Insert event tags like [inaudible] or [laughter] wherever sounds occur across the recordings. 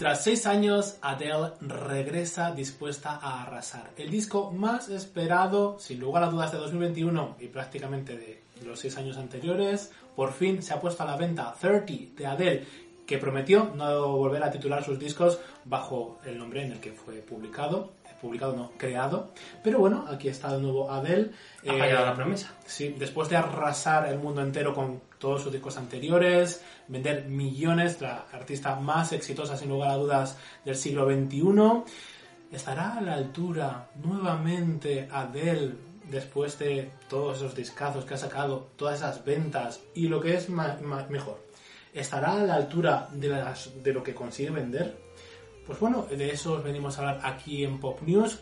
tras seis años, Adele regresa dispuesta a arrasar. El disco más esperado, sin lugar a dudas, de 2021 y prácticamente de los seis años anteriores, por fin se ha puesto a la venta 30 de Adele, que prometió no volver a titular sus discos bajo el nombre en el que fue publicado. Publicado, no, creado. Pero bueno, aquí está de nuevo Adele. Ha fallado la promesa. Sí, después de arrasar el mundo entero con todos sus discos anteriores, vender millones, la artista más exitosa sin lugar a dudas del siglo XXI, estará a la altura nuevamente Adele después de todos esos discazos que ha sacado, todas esas ventas y lo que es mejor, estará a la altura de, las, de lo que consigue vender. Pues bueno, de eso os venimos a hablar aquí en Pop News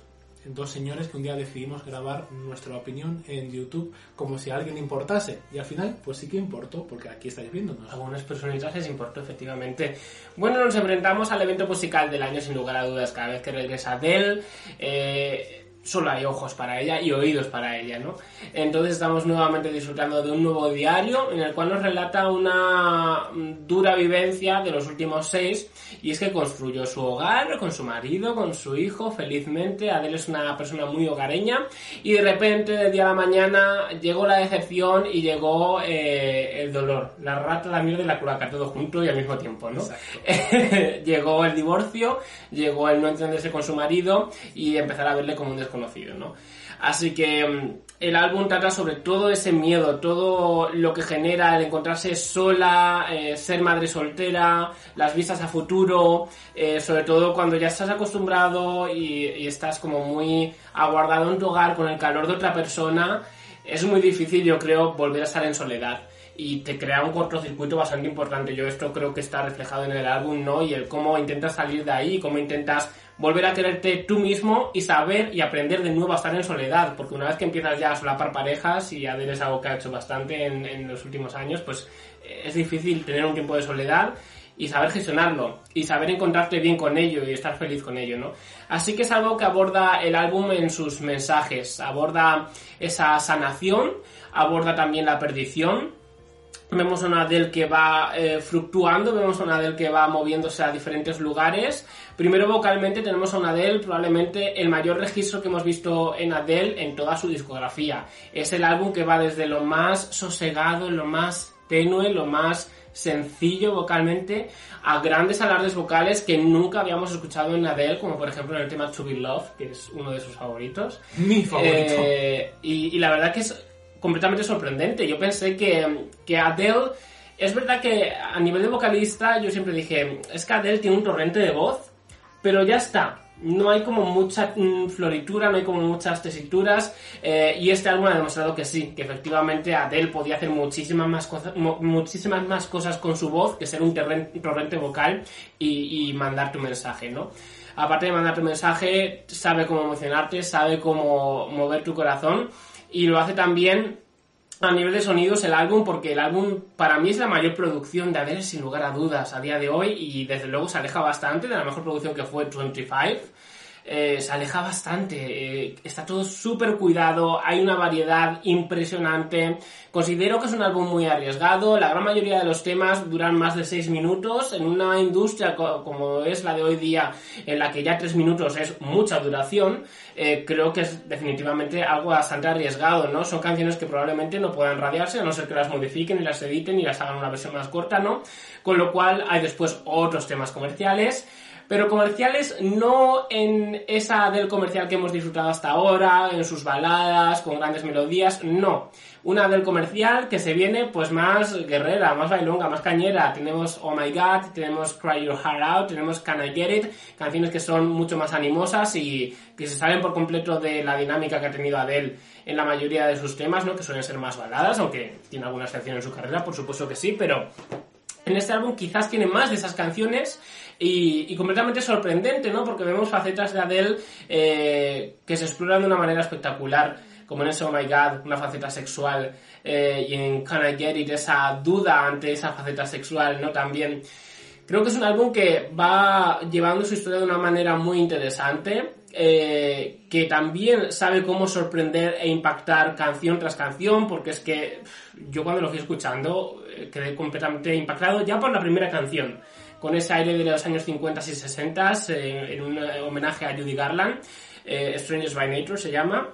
dos señores que un día decidimos grabar nuestra opinión en YouTube como si a alguien importase. Y al final, pues sí que importó, porque aquí estáis viéndonos. Algunas personitas les importó, efectivamente. Bueno, nos enfrentamos al evento musical del año, sin lugar a dudas, cada vez que regresa Adele. Eh, solo hay ojos para ella y oídos para ella, ¿no? Entonces estamos nuevamente disfrutando de un nuevo diario en el cual nos relata una dura vivencia de los últimos seis y es que construyó su hogar con su marido, con su hijo, felizmente. Adele es una persona muy hogareña y de repente, de día a la mañana, llegó la decepción y llegó eh, el dolor, la rata, la mierda y la curaca, todo junto y al mismo tiempo, ¿no? [laughs] llegó el divorcio, llegó el no entenderse con su marido y empezar a verle como un desconocido conocido, ¿no? Así que mm, el álbum trata sobre todo ese miedo, todo lo que genera el encontrarse sola, eh, ser madre soltera, las vistas a futuro, eh, sobre todo cuando ya estás acostumbrado y, y, estás como muy aguardado en tu hogar con el calor de otra persona, es muy difícil yo creo volver a estar en soledad y te crea un cortocircuito bastante importante. Yo esto creo que está reflejado en el álbum, ¿no? Y el cómo intentas salir de ahí, cómo intentas volver a quererte tú mismo y saber y aprender de nuevo a estar en soledad, porque una vez que empiezas ya a solapar parejas, y Adele es algo que ha hecho bastante en, en los últimos años, pues eh, es difícil tener un tiempo de soledad y saber gestionarlo y saber encontrarte bien con ello y estar feliz con ello, ¿no? Así que es algo que aborda el álbum en sus mensajes, aborda esa sanación, aborda también la perdición, Vemos a una Adele que va eh, fluctuando, vemos a una Adele que va moviéndose a diferentes lugares. Primero vocalmente tenemos a una Adele, probablemente el mayor registro que hemos visto en Adele en toda su discografía. Es el álbum que va desde lo más sosegado, lo más tenue, lo más sencillo vocalmente, a grandes alardes vocales que nunca habíamos escuchado en Adele, como por ejemplo en el tema To Be Love, que es uno de sus favoritos. Mi favorito. Eh, y, y la verdad que es completamente sorprendente. Yo pensé que, que Adele, es verdad que a nivel de vocalista yo siempre dije, es que Adele tiene un torrente de voz, pero ya está. No hay como mucha mm, floritura, no hay como muchas tesituras eh, y este álbum ha demostrado que sí, que efectivamente Adele podía hacer muchísimas más, cosas, muchísimas más cosas con su voz que ser un torrente vocal y, y mandar tu mensaje, ¿no? Aparte de mandar tu mensaje, sabe cómo emocionarte, sabe cómo mover tu corazón y lo hace también a nivel de sonidos el álbum porque el álbum para mí es la mayor producción de Adele sin lugar a dudas a día de hoy y desde luego se aleja bastante de la mejor producción que fue 25 eh, se aleja bastante, eh, está todo súper cuidado, hay una variedad impresionante, considero que es un álbum muy arriesgado, la gran mayoría de los temas duran más de 6 minutos, en una industria como es la de hoy día, en la que ya 3 minutos es mucha duración, eh, creo que es definitivamente algo bastante arriesgado, ¿no? Son canciones que probablemente no puedan radiarse, a no ser que las modifiquen y las editen y las hagan una versión más corta, ¿no? Con lo cual hay después otros temas comerciales, pero comerciales no en esa del comercial que hemos disfrutado hasta ahora, en sus baladas, con grandes melodías, no. Una del comercial que se viene pues más guerrera, más bailonga, más cañera. Tenemos Oh My God, tenemos Cry Your Heart Out, tenemos Can I Get It, canciones que son mucho más animosas y que se salen por completo de la dinámica que ha tenido Adele en la mayoría de sus temas, ¿no? Que suelen ser más baladas, aunque tiene alguna excepción en su carrera, por supuesto que sí, pero en este álbum quizás tiene más de esas canciones y, completamente sorprendente, ¿no? Porque vemos facetas de Adele eh, que se exploran de una manera espectacular, como en ese Oh My God, una faceta sexual, eh, y en Can I Get It, esa duda ante esa faceta sexual, ¿no? También. Creo que es un álbum que va llevando su historia de una manera muy interesante, eh, que también sabe cómo sorprender e impactar canción tras canción, porque es que yo cuando lo fui escuchando quedé completamente impactado ya por la primera canción con ese aire de los años 50 y 60 eh, en un homenaje a Judy Garland. Eh, Strangers by Nature se llama.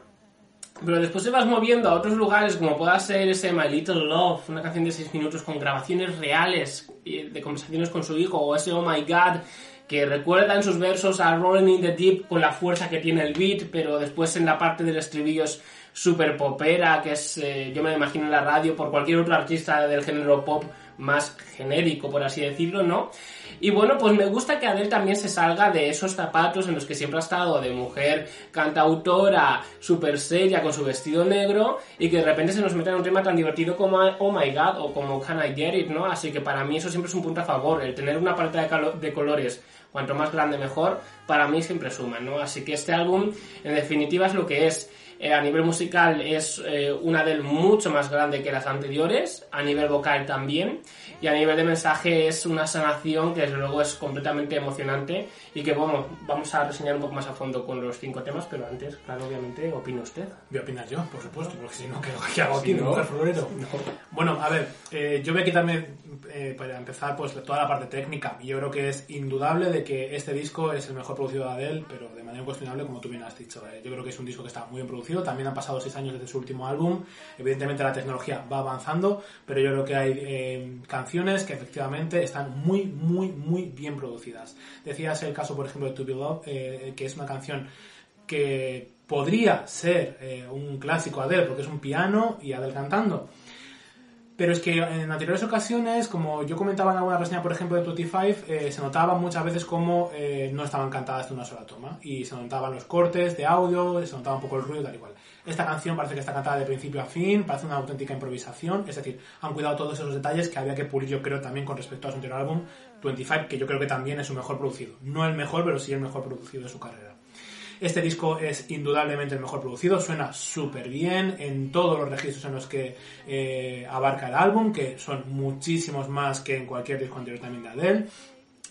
Pero después te vas moviendo a otros lugares, como pueda ser ese My Little Love, una canción de 6 minutos con grabaciones reales de conversaciones con su hijo, o ese Oh My God, que recuerda en sus versos a Rolling in the Deep con la fuerza que tiene el beat, pero después en la parte del estribillo es super popera, que es, eh, yo me imagino en la radio, por cualquier otro artista del género pop más genérico, por así decirlo, ¿no? Y bueno, pues me gusta que Adele también se salga de esos zapatos en los que siempre ha estado de mujer cantautora, super seria, con su vestido negro, y que de repente se nos meta en un tema tan divertido como Oh My God o como Can I Get It, ¿no? Así que para mí eso siempre es un punto a favor, el tener una paleta de, de colores cuanto más grande mejor, para mí siempre suma, ¿no? Así que este álbum, en definitiva, es lo que es. Eh, a nivel musical es eh, una del mucho más grande que las anteriores, a nivel vocal también, y a nivel de mensaje es una sanación que desde luego es completamente emocionante y que bueno, vamos a reseñar un poco más a fondo con los cinco temas, pero antes, claro, obviamente, opina usted. Voy a opinar yo, por supuesto, porque si no, ¿qué, hago aquí? no, Bueno, a ver, eh, yo voy aquí también, para empezar, pues toda la parte técnica. Yo creo que es indudable de que este disco es el mejor producido de Adele, pero de manera incuestionable, como tú bien has dicho. yo creo que es un disco que está muy bien producido también han pasado seis años desde su último álbum. Evidentemente la tecnología va avanzando, pero yo creo que hay eh, canciones que efectivamente están muy, muy, muy bien producidas. Decías el caso, por ejemplo, de To Be Love, eh, que es una canción que podría ser eh, un clásico Adele, porque es un piano y Adele cantando pero es que en anteriores ocasiones, como yo comentaba en alguna reseña, por ejemplo, de 25, eh, se notaba muchas veces como eh, no estaban cantadas de una sola toma. Y se notaban los cortes de audio, se notaba un poco el ruido, tal y cual. Esta canción parece que está cantada de principio a fin, parece una auténtica improvisación. Es decir, han cuidado todos esos detalles que había que pulir, yo creo, también con respecto a su anterior álbum, 25, que yo creo que también es su mejor producido. No el mejor, pero sí el mejor producido de su carrera. Este disco es indudablemente el mejor producido, suena súper bien en todos los registros en los que eh, abarca el álbum, que son muchísimos más que en cualquier disco anterior también de Adele.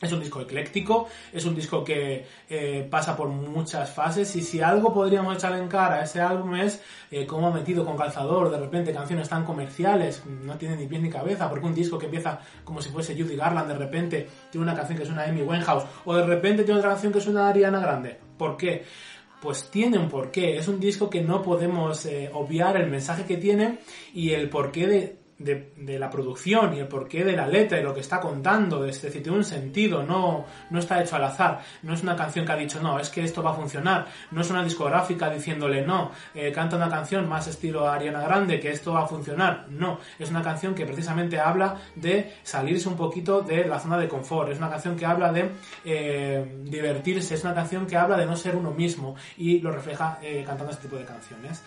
Es un disco ecléctico, es un disco que eh, pasa por muchas fases y si algo podríamos echarle en cara a ese álbum es eh, cómo ha metido con calzador de repente canciones tan comerciales, no tiene ni pies ni cabeza, porque un disco que empieza como si fuese Judy Garland de repente tiene una canción que suena a Amy Winehouse o de repente tiene otra canción que suena a Ariana Grande. ¿Por qué? Pues tiene un porqué, es un disco que no podemos eh, obviar el mensaje que tiene y el porqué de de, la producción y el porqué de la letra y lo que está contando, es decir, tiene un sentido, no, no está hecho al azar, no es una canción que ha dicho, no, es que esto va a funcionar, no es una discográfica diciéndole, no, eh, canta una canción más estilo Ariana Grande, que esto va a funcionar, no, es una canción que precisamente habla de salirse un poquito de la zona de confort, es una canción que habla de eh, divertirse, es una canción que habla de no ser uno mismo y lo refleja eh, cantando este tipo de canciones.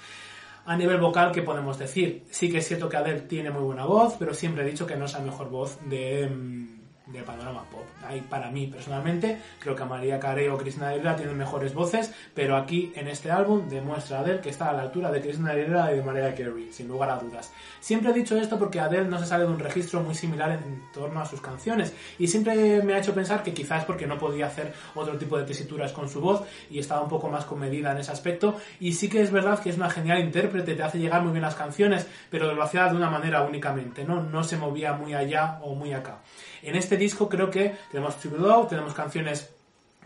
A nivel vocal, ¿qué podemos decir? Sí que es cierto que Adele tiene muy buena voz, pero siempre he dicho que no es la mejor voz de, mm, de panorama pop. Ahí, para mí, personalmente, creo que María Carey o Cristina Aguilera tienen mejores voces, pero aquí, en este álbum, demuestra Adele que está a la altura de Cristina Aguilera y de María Carey, sin lugar a dudas. Siempre he dicho esto porque Adele no se sale de un registro muy similar en, torno a sus canciones, y siempre me ha hecho pensar que quizás porque no podía hacer otro tipo de tesituras con su voz, y estaba un poco más comedida en ese aspecto, y sí que es verdad que es una genial intérprete, te hace llegar muy bien las canciones, pero lo hacía de una manera únicamente, ¿no? No se movía muy allá o muy acá. En este disco creo que tenemos Love, tenemos canciones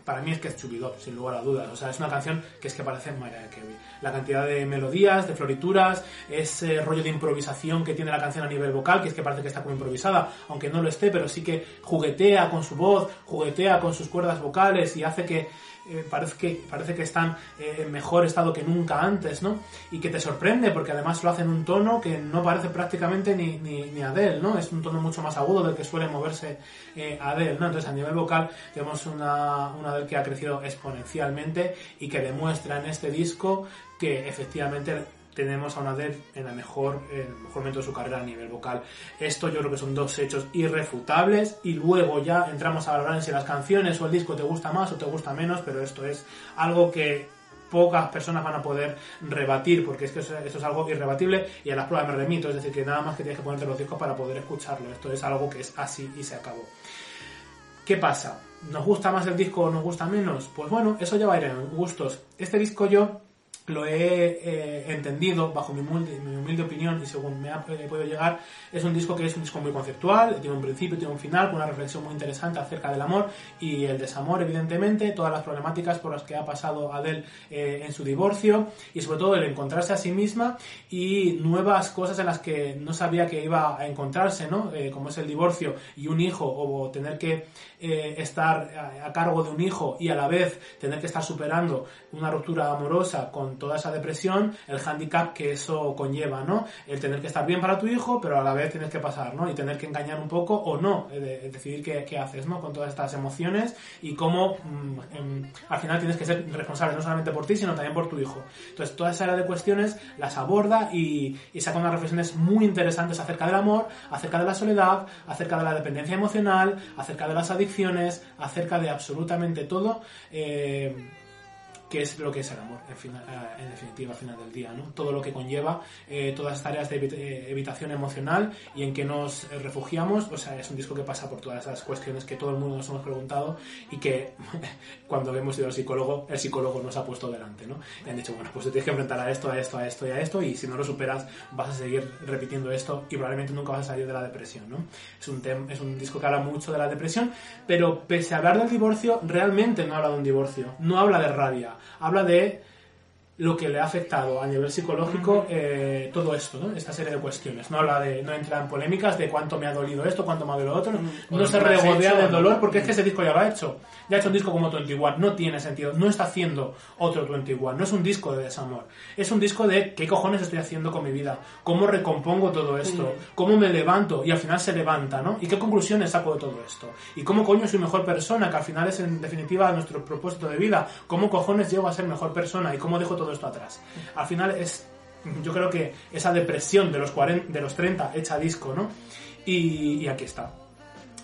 para mí es que es Chubidop, sin lugar a dudas. O sea, es una canción que es que parece Mariah Carey. La cantidad de melodías, de florituras, ese rollo de improvisación que tiene la canción a nivel vocal, que es que parece que está como improvisada, aunque no lo esté, pero sí que juguetea con su voz, juguetea con sus cuerdas vocales y hace que eh, parece, que, parece que están eh, en mejor estado que nunca antes, ¿no? Y que te sorprende porque además lo hace en un tono que no parece prácticamente ni, ni, ni Adele, ¿no? Es un tono mucho más agudo del que suele moverse eh, Adele, ¿no? Entonces a nivel vocal tenemos una, una Adele que ha crecido exponencialmente y que demuestra en este disco que efectivamente tenemos a una Adele en la mejor, el mejor momento de su carrera a nivel vocal. Esto yo creo que son dos hechos irrefutables y luego ya entramos a valorar si las canciones o el disco te gusta más o te gusta menos, pero esto es algo que pocas personas van a poder rebatir, porque es que esto es algo irrebatible y a las pruebas me remito, es decir, que nada más que tienes que ponerte los discos para poder escucharlo. Esto es algo que es así y se acabó. ¿Qué pasa? ¿Nos gusta más el disco o nos gusta menos? Pues bueno, eso ya va a ir en gustos. Este disco yo lo he eh, entendido bajo mi humilde, mi humilde, opinión y según me ha eh, podido llegar, es un disco que es un disco muy conceptual, tiene un principio, tiene un final, con una reflexión muy interesante acerca del amor y el desamor, evidentemente, todas las problemáticas por las que ha pasado Adele eh, en su divorcio y sobre todo el encontrarse a sí misma y nuevas cosas en las que no sabía que iba a encontrarse, ¿no? como es el divorcio y un hijo o tener que estar a cargo de un hijo y a la vez tener que estar superando una ruptura amorosa con toda esa depresión, el hándicap que eso conlleva, ¿no? El tener que estar bien para tu hijo, pero a la vez tienes que pasar, ¿no? Y tener que engañar un poco o no, eh, decidir qué, haces, ¿no? Con todas estas emociones y cómo mm, em, al final tienes que ser responsable no solamente por ti, sino también por tu hijo. Entonces, toda esa área de cuestiones las aborda y, y saca unas reflexiones muy interesantes acerca del amor, acerca de la soledad, acerca de la dependencia emocional, acerca de las adicciones, acerca de absolutamente todo. Eh, qué es lo que es el amor, en, final, eh, en, definitiva, al final del día, ¿no? Todo lo que conlleva, eh, todas estas áreas de eh, evitación emocional y en que nos refugiamos, o sea, es un disco que pasa por todas esas cuestiones que todo el mundo nos hemos preguntado y que [laughs] cuando hemos ido al psicólogo, el psicólogo nos ha puesto delante, ¿no? Y han dicho, bueno, pues te tienes que enfrentar a esto, a esto, a esto y a esto y si no lo superas vas a seguir repitiendo esto y probablemente nunca vas a salir de la depresión, ¿no? Es un, es un disco que habla mucho de la depresión, pero pese a hablar del divorcio, realmente no habla de un divorcio, no habla de rabia, habla de lo que le ha afectado a nivel psicológico eh, todo esto, ¿no? esta serie de cuestiones. No habla de, no entra en polémicas de cuánto me ha dolido esto, cuánto me ha dolido lo otro, no, se regodea del dolor porque es que ese disco ya lo ha hecho. Ya ha hecho un disco como 21, no tiene sentido, no está haciendo otro 21, no es un disco de desamor, es un disco de qué cojones estoy haciendo con mi vida, cómo recompongo todo esto, cómo me levanto y al final se levanta, ¿no? Y qué conclusiones saco de todo esto, y cómo coño soy mejor persona, que al final es en definitiva nuestro propósito de vida, cómo cojones llego a ser mejor persona y cómo dejo todo esto atrás. Al final es, yo creo que esa depresión de los, 40, de los 30 hecha disco, ¿no? Y, aquí está,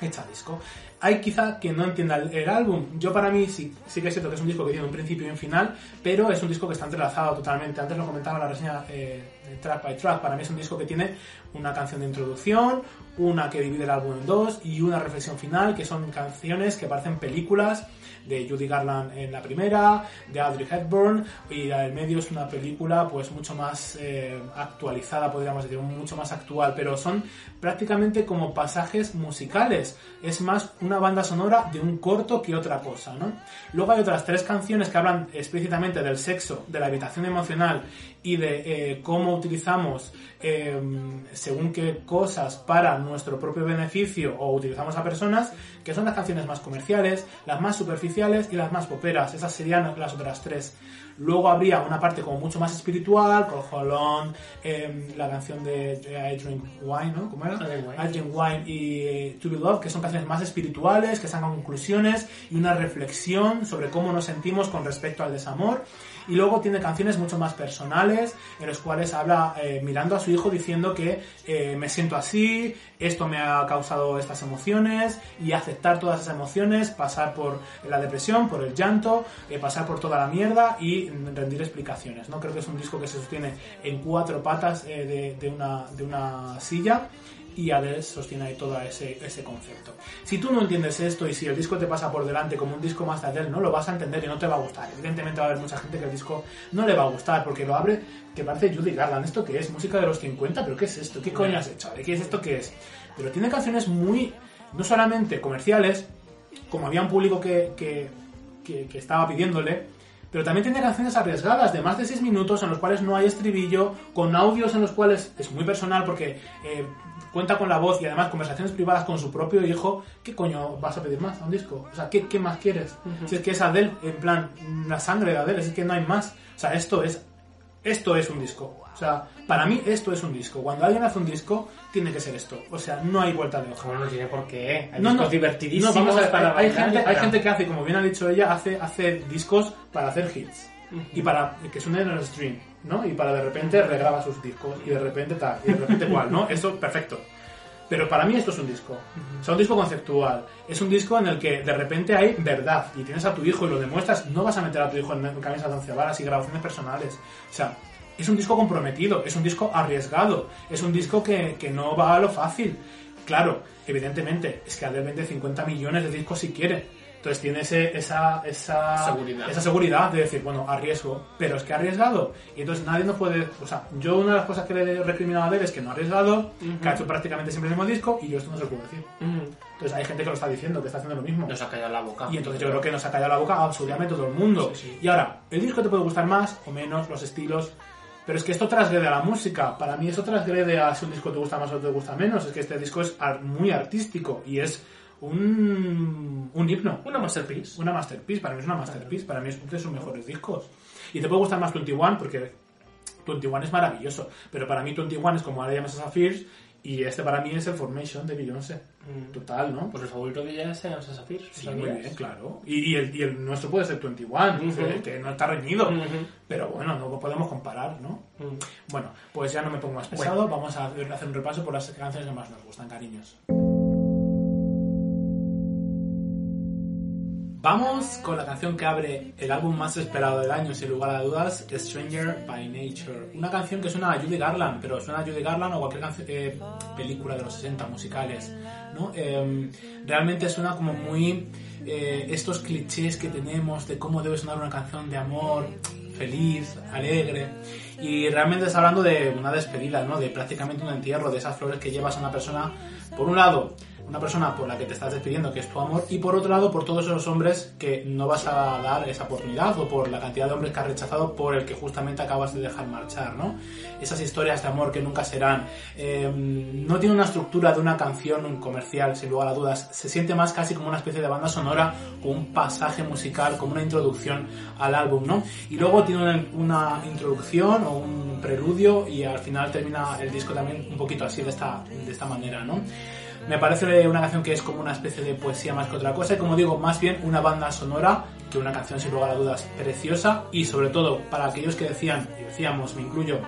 hecha disco. Hay quizá quien no entienda el, álbum. Yo para mí sí, sí que es cierto que es un disco que tiene un principio y un final, pero es un disco que está entrelazado totalmente. Antes lo comentaba en la reseña eh, track by track. Para mí es un disco que tiene una canción de introducción, una que divide el álbum en dos y una reflexión final, que son canciones que parecen películas de Judy Garland en la primera, de Audrey Hepburn, y la del medio es una película pues mucho más eh, actualizada, podríamos decir, mucho más actual, pero son prácticamente como pasajes musicales. Es más una banda sonora de un corto que otra cosa, ¿no? Luego hay otras tres canciones que hablan explícitamente del sexo, de la habitación emocional y de eh, cómo utilizamos eh, según qué cosas para nuestro propio beneficio o utilizamos a personas, que son las canciones más comerciales, las más superficiales y las más poperas. Esas serían las otras tres. Luego habría una parte como mucho más espiritual, con Holland, em, la canción de I Drink Wine, ¿no? ¿Cómo era? I Drink Wine y eh, To Be Love, que son canciones más espirituales, que sacan conclusiones y una reflexión sobre cómo nos sentimos con respecto al desamor. Y luego tiene canciones mucho más personales, en las cuales habla eh, mirando a su hijo diciendo que eh, me siento así, esto me ha causado estas emociones, y aceptar todas esas emociones, pasar por la depresión, por el llanto, eh, pasar por toda la mierda y rendir explicaciones. ¿no? Creo que es un disco que se sostiene en cuatro patas de, una, de una silla y Adele sostiene ahí todo ese, ese concepto. Si tú no entiendes esto y si el disco te pasa por delante como un disco más de Adele, no lo vas a entender y no te va a gustar. Evidentemente va a haber mucha gente que el disco no le va a gustar porque lo abre que parece Judy Garland. ¿Esto qué es? ¿Música de los 50? ¿Pero qué es esto? ¿Qué coño has hecho? ¿Qué es esto qué es? Pero tiene canciones muy, no solamente comerciales, como había un público que, que, que estaba pidiéndole, pero también tiene canciones arriesgadas de más de 6 minutos en los cuales no hay estribillo, con audios en los cuales es muy personal porque eh, cuenta con la voz y además conversaciones privadas con su propio hijo. ¿Qué coño vas a pedir más a un disco? O sea, ¿qué, qué más quieres? Si es que es Adele, en plan, la sangre de Adele, es que no hay más. O sea, esto es, esto es un disco. O sea, para mí esto es un disco. Cuando alguien hace un disco, tiene que ser esto. O sea, no hay vuelta de hoja. Bueno, no tiene por qué. Hay no, discos no, divertidísimos no, vamos a ver, para hay, gente, para- hay gente que hace, como bien ha dicho ella, hace, hace discos para hacer hits. Y para que suenen en el stream, ¿no? Y para de repente regraba sus discos y de repente tal, y de repente [laughs] cual, ¿no? Eso, perfecto. Pero para mí esto es un disco. O sea, un disco conceptual. Es un disco en el que de repente hay verdad y tienes a tu hijo y lo demuestras. No vas a meter a tu hijo en camisas de once varas y grabaciones personales. O sea, es un disco comprometido, es un disco arriesgado, es un disco que, que no va a lo fácil. Claro, evidentemente, es que Adele vende 50 millones de discos si quiere. Entonces tiene ese- esa, esa, Seguridad. esa seguridad de decir, bueno, arriesgo, pero es que ha arriesgado. Y entonces nadie nos puede. O sea, yo una de las cosas que le he recriminado a Adele es que no ha arriesgado, que ha hecho prácticamente siempre el mismo disco, y yo esto no se lo puedo decir. Ujú. Entonces hay gente que lo está diciendo, que está haciendo lo mismo. Nos ha callado la boca. Y entonces yo creo que nos ha callado la boca absolutamente todo el mundo. Sí, sí. Y ahora, el disco te puede gustar más o menos, los estilos. Pero es que esto transgrede a la música. Para mí eso transgrede a si un disco te gusta más o te gusta menos. Es que este disco es muy artístico y es un, un himno. Una masterpiece. Una masterpiece. Para mí es una masterpiece. Para mí es uno de sus mejores discos. Y te puede gustar más 21 porque 21 es maravilloso. Pero para mí 21 es como ahora llamas a Sapphires y este para mí es el Formation de Beyoncé. Mm. Total, ¿no? Pues el favorito de ella es Sean Safir. Sí, muy bien, claro. Y, y el, y el nuestro puede ser 21, Ujú. que, que no está reñido. Pero bueno, no podemos comparar, ¿no? Mm. Bueno, pues ya no me pongo más pesado. Vamos a hacer hacer un repaso por las canciones que más nos gustan, cariños. Vamos con la canción que abre el álbum más esperado del año, sin lugar a dudas, Stranger by Nature. Una canción que suena a Judy Garland, pero suena a Judy Garland o cualquier eh, película de los 60 musicales, ¿no? Eh, realmente suena como muy eh, estos clichés que tenemos de cómo debe sonar una canción de amor, feliz, alegre. Y realmente está hablando de una despedida, ¿no? De prácticamente un entierro, de esas flores que llevas a una persona, por un lado, una persona por la que te estás despidiendo, que es tu amor, y por otro lado, por todos esos hombres que no vas a dar esa oportunidad, o por la cantidad de hombres que has rechazado por el que justamente acabas de dejar marchar, ¿no? Esas historias de amor que nunca serán. Eh, no tiene una estructura de una canción comercial, sin lugar a dudas. Se siente más casi como una especie de banda sonora, con un pasaje musical, como una introducción al álbum, ¿no? Y luego tiene una, una introducción o un preludio, y al final termina el disco también un poquito así, de esta, de esta manera, ¿no? Me parece una canción que es como una especie de poesía más que otra cosa y como digo, más bien una banda sonora que una canción sin lugar a dudas preciosa y sobre todo para aquellos que decían, y decíamos, me incluyo,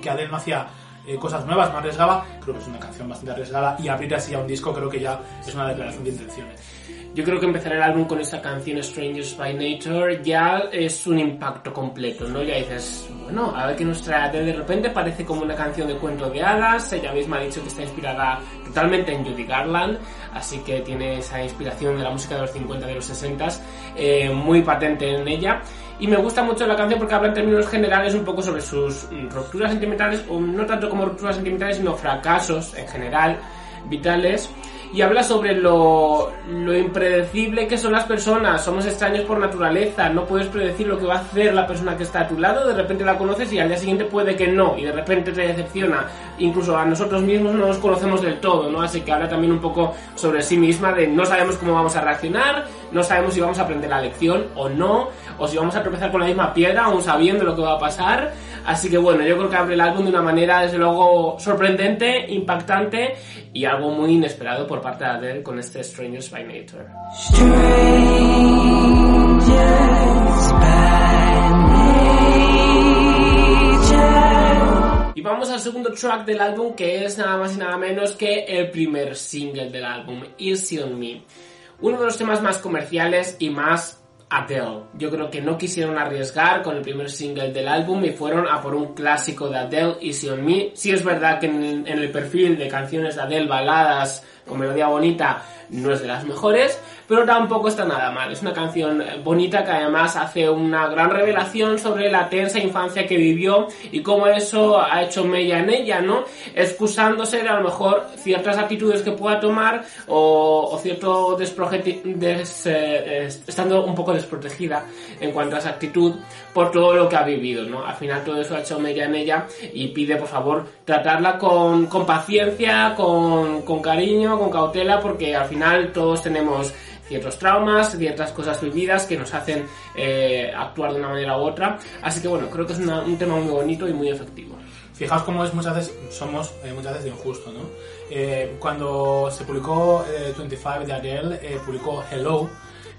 que Adele no hacía eh, cosas nuevas, no arriesgaba, creo que es una canción bastante arriesgada y abrir así a un disco creo que ya es una declaración de intenciones. Yo creo que empezar el álbum con esa canción Strangers by Nature ya es un impacto completo, ¿no? Ya dices, bueno, a ver qué nos trae. De repente parece como una canción de cuento de hadas. Ella misma ha dicho que está inspirada totalmente en Judy Garland, así que tiene esa inspiración de la música de los 50, de los 60, eh, muy patente en ella. Y me gusta mucho la canción porque habla en términos generales un poco sobre sus mm, rupturas sentimentales, o no tanto como rupturas sentimentales, sino fracasos en general, vitales y habla sobre lo, lo impredecible que son las personas. Somos extraños por naturaleza, no puedes predecir lo que va a hacer la persona que está a tu lado, de repente la conoces y al día siguiente puede que no, y de repente te decepciona. Incluso a nosotros mismos no nos conocemos del todo, ¿no? Así que habla también un poco sobre sí misma, de no sabemos cómo vamos a reaccionar, no sabemos si vamos a aprender la lección o no, o si vamos a tropezar con la misma piedra, aún sabiendo lo que va a pasar. Así que bueno, yo creo que abre el álbum de una manera, desde luego, sorprendente, impactante y algo muy inesperado por parte de Adele con este Strangers by Nature. Y vamos al segundo track del álbum que es nada más y nada menos que el primer single del álbum, Easy on Me. Uno de los temas más comerciales y más Adele. Yo creo que no quisieron arriesgar con el primer single del álbum y fueron a por un clásico de Adele, Easy on Me. Sí es verdad que en, en el perfil de canciones de Adele, baladas con melodía bonita, no es de las mejores, pero tampoco está nada mal. Es una canción bonita que además hace una gran revelación sobre la tensa infancia que vivió y cómo eso ha hecho mella en ella, ¿no? Excusándose de a lo mejor ciertas actitudes que pueda tomar o, cierto des, eh, estando un poco desprotegida en cuanto a esa actitud por todo lo que ha vivido, ¿no? Al final todo eso ha hecho mella en ella y pide por favor tratarla con, paciencia, con, cariño, con cautela, porque al final todos tenemos ciertos traumas, ciertas cosas vividas que nos hacen eh, actuar de una manera u otra. Así que bueno, creo que es un tema muy bonito y muy efectivo. Fijaos cómo es muchas veces, somos eh, muchas veces de injusto, ¿no? Eh, cuando se publicó eh, 25 de Adele, eh, publicó Hello,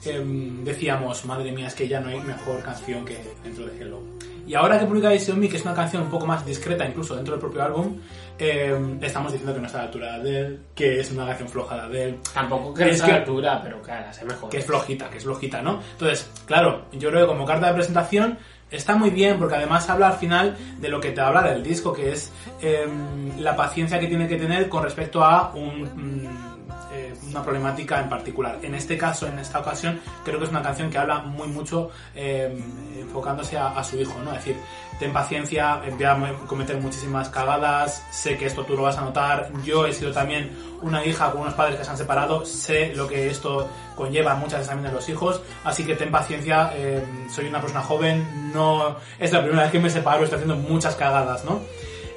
em, decíamos, madre mía, es que ya no hay mejor canción que dentro de Hello. Y ahora que on Me, que es una canción un poco más discreta incluso dentro del propio álbum, em, estamos diciendo que no está a la altura de Adele, que es una canción floja de Adele, Tampoco que Es es a la altura, pero la sé mejor. que es flojita, que es flojita, ¿no? Entonces, claro, yo creo que como carta de presentación está muy bien porque además habla al final de lo que te habla del disco, que es em, la paciencia que tiene que tener con respecto a un mm, eh, una problemática en particular. En este caso, en esta ocasión, creo que es una canción que habla muy mucho eh, enfocándose a, su hijo, ¿no? Es decir, ten paciencia, voy a cometer muchísimas cagadas, sé que esto tú lo vas a notar, yo he sido también una hija con unos padres que se han separado, sé lo que esto conlleva muchas veces también de los hijos, así que ten paciencia, eh, soy una persona joven, no es la primera vez que me separo, estoy haciendo muchas cagadas, ¿no?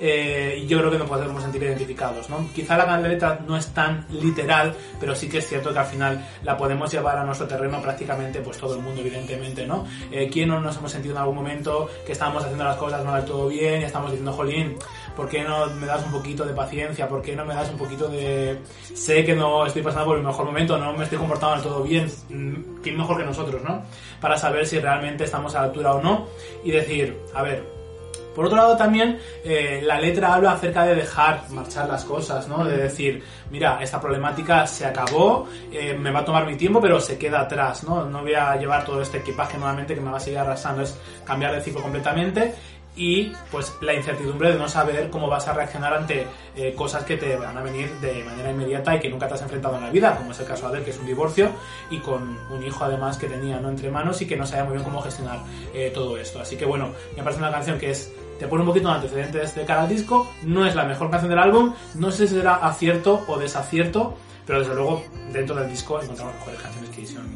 Eh, yo creo que nos podemos sentir identificados, ¿no? Quizá la letra no es tan literal, pero sí que es cierto que al final la podemos llevar a nuestro terreno prácticamente pues todo el mundo, evidentemente, ¿no? Eh, ¿Quién no nos hemos sentido en algún momento que estábamos haciendo las cosas no del todo bien y estamos diciendo, jolín, ¿por qué no me das un poquito de paciencia? ¿Por qué no me das un poquito de... Sé que no estoy pasando por el mejor momento, no me estoy comportando del todo bien, mm, ¿quién mejor que nosotros, no? Para saber si realmente estamos a la altura o no y decir, a ver, por otro lado también eh, la letra habla acerca de dejar marchar las cosas, ¿no? De decir, mira, esta problemática se acabó, eh, me va a tomar mi tiempo, pero se queda atrás, ¿no? No voy a llevar todo este equipaje nuevamente que me va a seguir arrasando, es cambiar de ciclo completamente y pues la incertidumbre de no saber cómo vas a reaccionar ante eh, cosas que te van a venir de manera inmediata y que nunca te has enfrentado en la vida, como es el caso de Adel, que es un divorcio y con un hijo además que tenía no entre manos y que no sabía muy bien cómo gestionar todo esto. Así que bueno, me parece una canción que es te pone un poquito de antecedentes de cara al disco, no es la mejor canción del álbum, no sé si será acierto o desacierto, pero desde luego dentro del disco encontramos mejores canciones que hicieron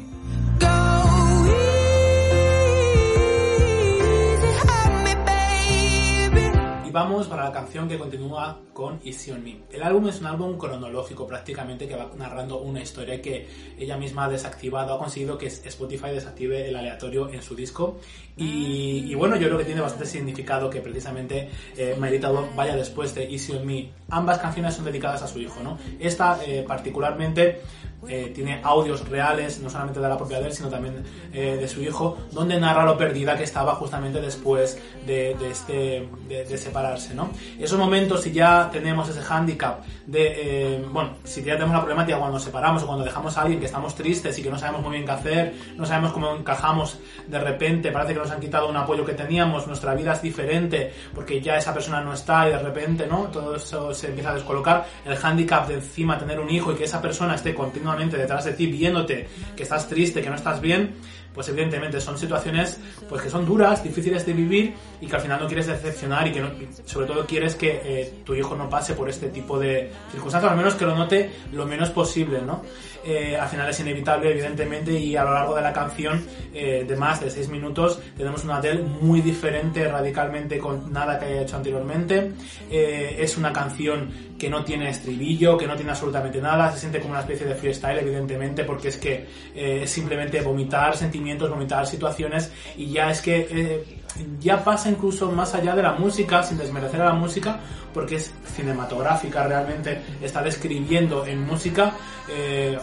vamos para la canción que continúa con Easy on Me. El álbum es un álbum cronológico prácticamente que va narrando una historia que ella misma ha desactivado, ha conseguido que Spotify desactive el aleatorio en su disco y, bueno, yo creo que tiene bastante significado que precisamente eh, vaya después de Easy on Me. Ambas canciones son dedicadas a su hijo, ¿no? Esta eh, particularmente eh, tiene audios reales, no solamente de la propia de él, sino también eh, de su hijo, donde narra lo perdida que estaba justamente después de, este, de, separarse, ¿no? Esos momentos, si ya tenemos ese hándicap de, eh, bueno, si ya tenemos la problemática cuando nos separamos o cuando dejamos a alguien que estamos tristes y que no sabemos muy bien qué hacer, no sabemos cómo encajamos de repente, parece que nos han quitado un apoyo que teníamos, nuestra vida es diferente porque ya esa persona no está y de repente, ¿no? Todo eso se empieza a descolocar, el hándicap de encima tener un hijo y que esa persona esté continuamente detrás de ti viéndote que estás triste, que no estás bien, pues evidentemente son situaciones pues que son duras, difíciles de vivir y que al final no quieres decepcionar y que sobre todo quieres que eh, tu hijo no pase por este tipo de circunstancias, al menos que lo note lo menos posible, ¿no? Eh, al final es inevitable, evidentemente, y a lo largo de la canción, eh, de más de seis minutos, tenemos una Adele muy diferente radicalmente con nada que haya hecho anteriormente. es una canción que no tiene estribillo, que no tiene absolutamente nada, se siente como una especie de freestyle, evidentemente, porque es que es simplemente vomitar sentimientos, vomitar situaciones, y ya es que ya pasa incluso más allá de la música, sin desmerecer a la música, porque es cinematográfica realmente, está describiendo en música. Eh,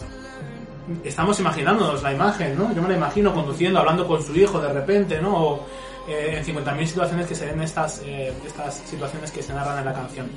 estamos imaginándonos la imagen, ¿no? Yo me la imagino conduciendo, hablando con su hijo de repente, ¿no? O, eh, en 50.000 situaciones que se ven estas, eh, estas situaciones que se narran en la canción.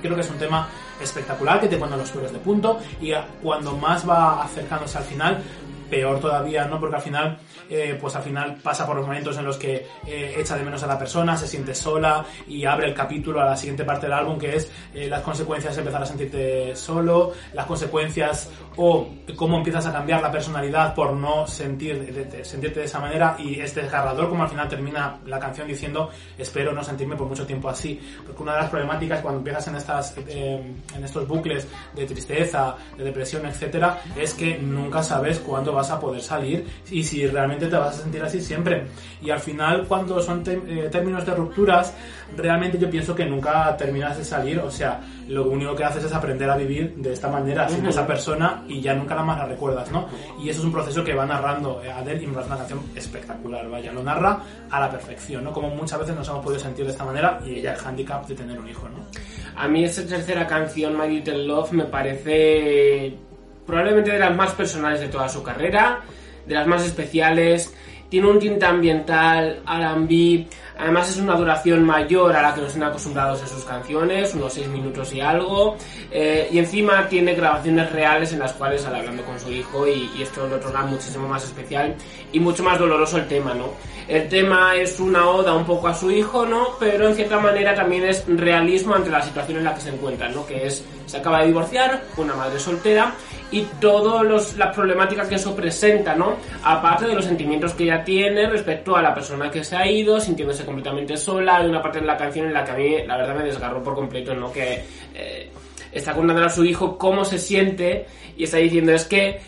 Creo que es un tema espectacular que te pone los pelos de punto y cuando más va acercándose al final, peor todavía, ¿no? Porque al final, eh, pues al final pasa por los momentos en los que eh, echa de menos a la persona, se siente sola y abre el capítulo a la siguiente parte del álbum que es eh, las consecuencias empezar a sentirte solo, las consecuencias o cómo empiezas a cambiar la personalidad por no sentir, sentirte de esa manera y es desgarrador como al final termina la canción diciendo espero no sentirme por mucho tiempo así. Porque una de las problemáticas cuando empiezas en, estas, en estos bucles de tristeza, de depresión, etcétera, es que nunca sabes cuándo va vas a poder salir y si realmente te vas a sentir así siempre. Y al final, cuando son eh, términos de rupturas, realmente yo pienso que nunca terminas de salir. O sea, lo único que haces es aprender a vivir de esta manera, sin esa persona, y ya nunca la más la recuerdas, ¿no? Y eso es un proceso que va narrando Adele y me parece una canción espectacular, vaya, lo narra a la perfección, ¿no? Como muchas veces nos hemos podido sentir de esta manera y ella el handicap de tener un hijo, ¿no? A mí esa tercera canción, My Little Love, me parece probablemente de las más personales de toda su carrera, de las más especiales. Tiene un tinte ambiental, R&B, Además es una duración mayor a la que nos han acostumbrados en sus canciones, unos 6 minutos y algo. Eh, y encima tiene grabaciones reales en las cuales sale hablando con su hijo y, y esto lo torna muchísimo más especial y mucho más doloroso el tema, ¿no? El tema es una oda un poco a su hijo, ¿no? Pero en cierta manera también es realismo ante la situación en la que se encuentran, ¿no? Que es, se acaba de divorciar, una madre soltera y todas las problemáticas que eso presenta, ¿no? Aparte de los sentimientos que ella tiene respecto a la persona que se ha ido, sintiéndose completamente sola. Hay una parte de la canción en la que a mí, la verdad, me desgarró por completo, ¿no? Que eh, está contando a su hijo cómo se siente y está diciendo es que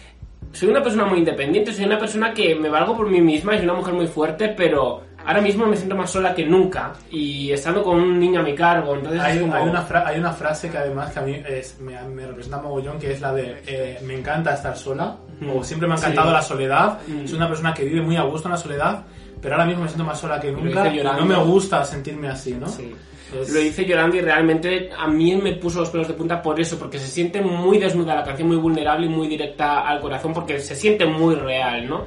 soy una persona muy independiente, soy una persona que me valgo por mí misma, soy una mujer muy fuerte, pero ahora mismo me siento más sola que nunca y estando con un niño a mi cargo. Entonces hay, como... hay, una fra- hay una frase que además que a mí es- me, me representa mogollón, que es la de eh, me encanta estar sola, o siempre me ha encantado Sí. la soledad, Mm. soy una persona que vive muy a gusto en la soledad, pero ahora mismo me siento más sola que nunca y no me gusta sentirme así, ¿no? Sí. Es- Lo hice llorando y realmente a mí me puso los pelos de punta por eso, porque se siente muy desnuda la canción, muy vulnerable y muy directa al corazón, porque se siente muy real, ¿no?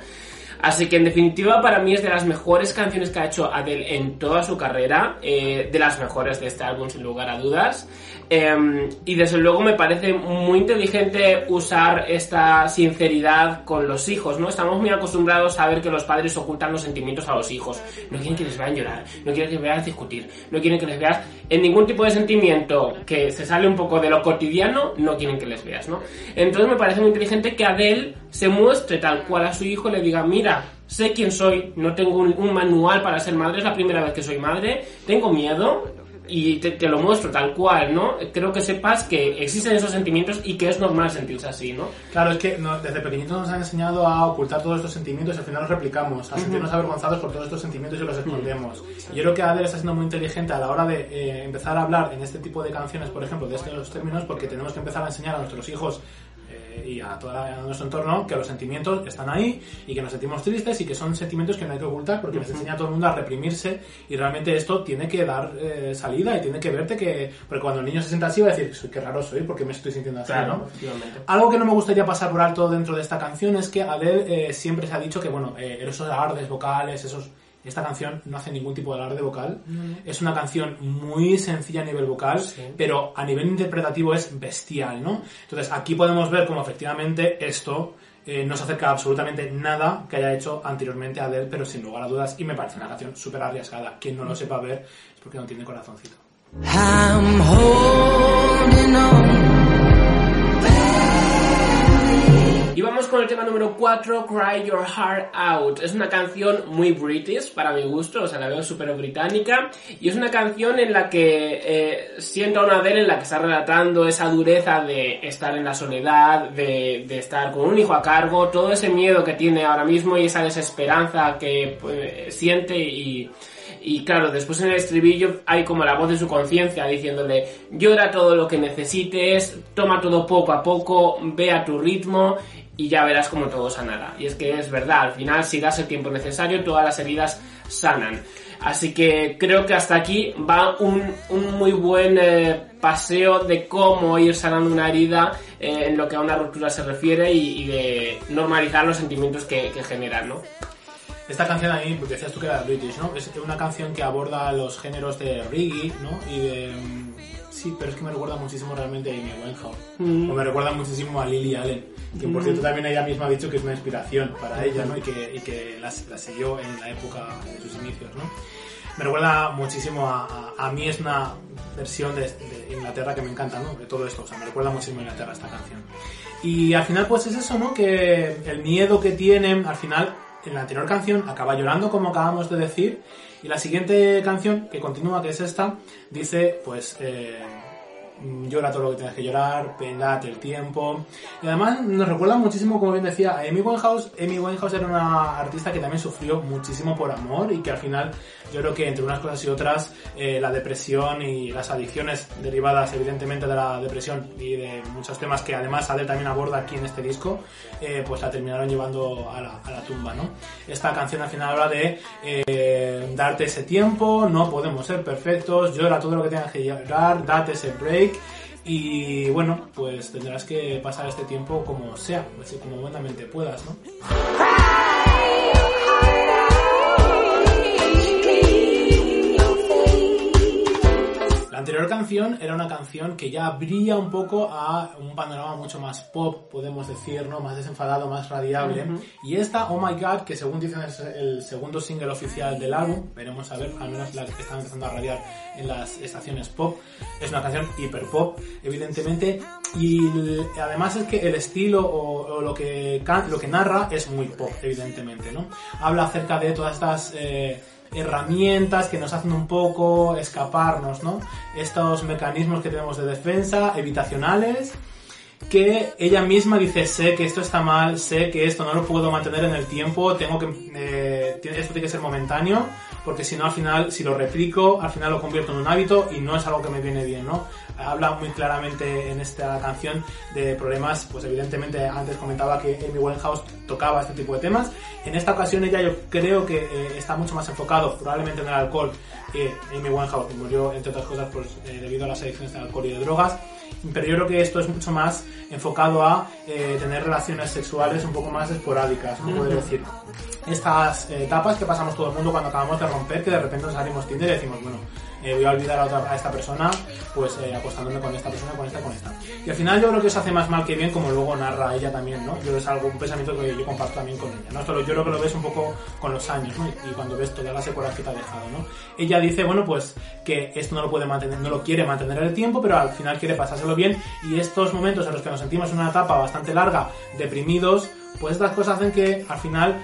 Así que en definitiva para mí es de las mejores canciones que ha hecho Adele en toda su carrera, eh, de las mejores de este álbum sin lugar a dudas. Eh, y desde luego me parece muy inteligente usar esta sinceridad con los hijos, ¿no? Estamos muy acostumbrados a ver que los padres ocultan los sentimientos a los hijos. No quieren que les vean llorar, no quieren que les veas discutir, no quieren que les veas en ningún tipo de sentimiento que se sale un poco de lo cotidiano, no quieren que les veas, ¿no? Entonces me parece muy inteligente que Adele se muestre tal cual a su hijo le diga, mira, sé quién soy, no tengo un, un manual para ser madre, es la primera vez que soy madre, tengo miedo, y te, te lo muestro tal cual, ¿no? Creo que sepas que existen esos sentimientos y que es normal sentirse así, ¿no? Claro, es que no- desde pequeñitos nos han enseñado a ocultar todos estos sentimientos y al final los replicamos, a sentirnos avergonzados por todos estos sentimientos y los escondemos. Y yo creo que Adele está siendo muy inteligente a la hora de eh, empezar a hablar en este tipo de canciones, por ejemplo, de estos términos, porque tenemos que empezar a enseñar a nuestros hijos y a todo nuestro entorno que los sentimientos están ahí y que nos sentimos tristes y que son sentimientos que no hay que ocultar porque les enseña a todo el mundo a reprimirse y realmente esto tiene que dar eh, salida y tiene que verte que... Porque cuando el niño se sienta así va a decir, "Soy- qué raro soy porque me estoy sintiendo así, ¿no? Algo que no me gustaría pasar por alto dentro de esta canción es que Adele eh, siempre se ha dicho que, bueno, eh, esos alardes vocales, esos... Esta canción no hace ningún tipo de alarde vocal. Es una canción muy sencilla a nivel vocal, Sí. pero a nivel interpretativo es bestial, ¿no? Entonces aquí podemos ver cómo efectivamente esto eh, no se acerca a absolutamente nada que haya hecho anteriormente Adele, pero sin lugar a dudas, y me parece una canción súper arriesgada. Quien no lo sepa ver es porque no tiene corazoncito. I'm el tema número 4, Cry Your Heart Out. Es una canción muy british para mi gusto, o sea, la veo súper británica. Y es una canción en la que eh, siento a una Adele en la que está relatando esa dureza de estar en la soledad, de, de estar con un hijo a cargo, todo ese miedo que tiene ahora mismo y esa desesperanza que pues, siente y... Y claro, después en el estribillo hay como la voz de su conciencia diciéndole, llora todo lo que necesites, toma todo poco a poco, ve a tu ritmo y ya verás como todo sanará. Y es que es verdad, al final si das el tiempo necesario, todas las heridas sanan. Así que creo que hasta aquí va un, un muy buen eh, paseo de cómo ir sanando una herida eh, en lo que a una ruptura se refiere y, de normalizar los sentimientos que, que generan, ¿no? Esta canción a mí, porque decías tú que era British, ¿no? Es una canción que aborda los géneros de reggae, ¿no? Y de... mm, Sí, pero es que me recuerda muchísimo realmente a Amy Winehouse. Mm. O me recuerda muchísimo a Lily Allen, que por cierto también ella misma ha dicho que es una inspiración para ella, ¿no? Y que, y que la, la siguió en la época de sus inicios, ¿no? Me recuerda muchísimo a, a, a mí es una versión de, de Inglaterra que me encanta, ¿no? De todo esto, o sea, me recuerda muchísimo a Inglaterra esta canción. Y al final pues es eso, ¿no? Que el miedo que tienen, al final, en la anterior canción acaba llorando como acabamos de decir, y la siguiente canción, que continúa, que es esta, dice pues... Eh, llora todo lo que tengas que llorar, date el tiempo. Y además nos recuerda muchísimo, como bien decía, Amy Winehouse. Amy Winehouse era una artista que también sufrió muchísimo por amor y que al final yo creo que entre unas cosas y otras eh, la depresión y las adicciones derivadas evidentemente de la depresión y de muchos temas que además Adele también aborda aquí en este disco, eh, pues la terminaron llevando a la, a la tumba, ¿no? Esta canción al final habla de eh, darte ese tiempo, no podemos ser perfectos, llora todo lo que tengas que llorar, date ese break y bueno, pues tendrás que pasar este tiempo como sea, como buenamente puedas, ¿no? La anterior canción era una canción que ya abría un poco a un panorama mucho más pop, podemos decir, ¿no? Más desenfadado, más radiable. Y esta, Oh My God, que según dicen es el segundo single oficial del álbum, veremos a ver, al menos la que están empezando a radiar en las estaciones pop, es una canción hiper pop, evidentemente. Y además es que el estilo o, o lo, que, lo que narra es muy pop, evidentemente, ¿no? Habla acerca de todas estas... eh, herramientas que nos hacen un poco escaparnos, ¿no? Estos mecanismos que tenemos de defensa, evitacionales, que ella misma dice, sé que esto está mal, sé que esto no lo puedo mantener en el tiempo, tengo que, eh, esto tiene que ser momentáneo, porque si no al final, si lo replico, al final lo convierto en un hábito y no es algo que me viene bien, ¿no? Habla muy claramente en esta canción de problemas, pues evidentemente antes comentaba que Amy Winehouse tocaba este tipo de temas, en esta ocasión ella yo creo que eh, está mucho más enfocado probablemente en el alcohol, que Amy Winehouse murió entre otras cosas pues, eh, debido a las adicciones de alcohol y de drogas, pero yo creo que esto es mucho más enfocado a eh, tener relaciones sexuales un poco más esporádicas, como poder decir. Estas eh, etapas que pasamos todo el mundo cuando acabamos de romper, que de repente nos salimos Tinder y decimos, bueno, eh, voy a olvidar a, otra- a esta persona, pues eh, acostándome con esta persona, con esta, con esta. Y al final yo creo que eso hace más mal que bien, como luego narra ella también, ¿no? Yo es algo, un pensamiento que yo comparto también con ella, ¿no? Esto lo- yo creo que lo ves un poco con los años, ¿no? Y, cuando ves todas las secuelas que te ha dejado, ¿no? Ella dice, bueno, pues que esto no lo puede mantener, no lo quiere mantener en el tiempo, pero al final quiere pasárselo bien y estos momentos en los que nos sentimos en una etapa bastante larga, deprimidos, pues estas cosas hacen que al final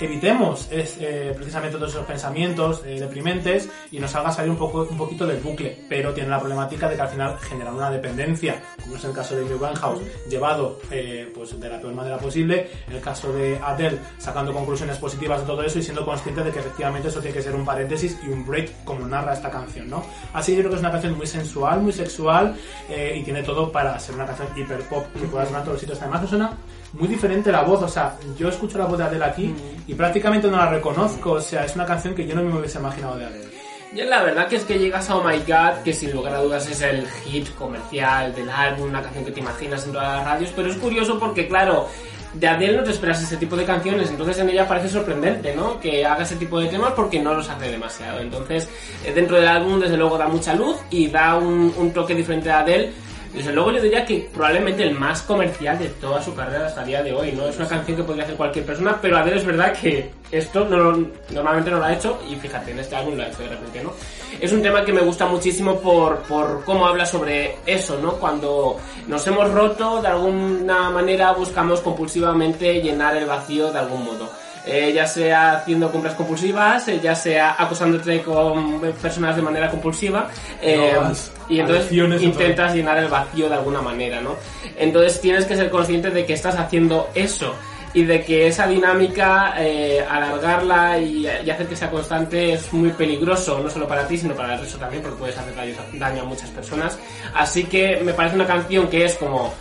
evitemos es, eh, precisamente todos esos pensamientos eh, deprimentes y nos haga salir un poco un poquito del bucle, pero tiene la problemática de que al final generan una dependencia, como es el caso de Amy Winehouse, llevado eh, pues de la peor manera posible, el caso de Adele sacando conclusiones positivas de todo eso y siendo consciente de que efectivamente eso tiene que ser un paréntesis y un break como narra esta canción, ¿no? Así yo creo que es una canción muy sensual, muy sexual eh, y tiene todo para ser una canción hiper pop que pueda sonar todos los sitios. Además me suena muy diferente la voz, o sea, yo escucho la voz de Adele aquí y prácticamente no la reconozco, o sea, es una canción que yo no me hubiese imaginado de Adele. Yo la verdad que es que llegas a Oh My God, que sin lugar a dudas es el hit comercial del álbum, una canción que te imaginas en todas las radios, pero es curioso porque, claro, de Adele no te esperas ese tipo de canciones, entonces en ella parece sorprendente, ¿no? Que haga ese tipo de temas porque no los hace demasiado. Entonces, eh, dentro del álbum, desde luego, da mucha luz y da un, un toque diferente a Adele. Desde luego yo diría que probablemente el más comercial de toda su carrera hasta el día de hoy, ¿no? Es una canción que podría hacer cualquier persona, pero Adele es verdad que esto normalmente no lo ha hecho y fíjate, en este álbum lo ha hecho de repente, ¿no? Es un tema que me gusta muchísimo por, por cómo habla sobre eso, ¿no? Cuando nos hemos roto, de alguna manera buscamos compulsivamente llenar el vacío de algún modo. Eh, ya sea haciendo compras compulsivas, eh, ya sea acosándote con personas de manera compulsiva, eh, Drogas, y entonces intentas llenar el vacío de alguna manera, ¿no? Entonces tienes que ser consciente de que estás haciendo eso y de que esa dinámica, eh, alargarla y, y hacer que sea constante es muy peligroso, no solo para ti, sino para el resto también, porque puedes hacer daño, daño a muchas personas. Así que me parece una canción que es como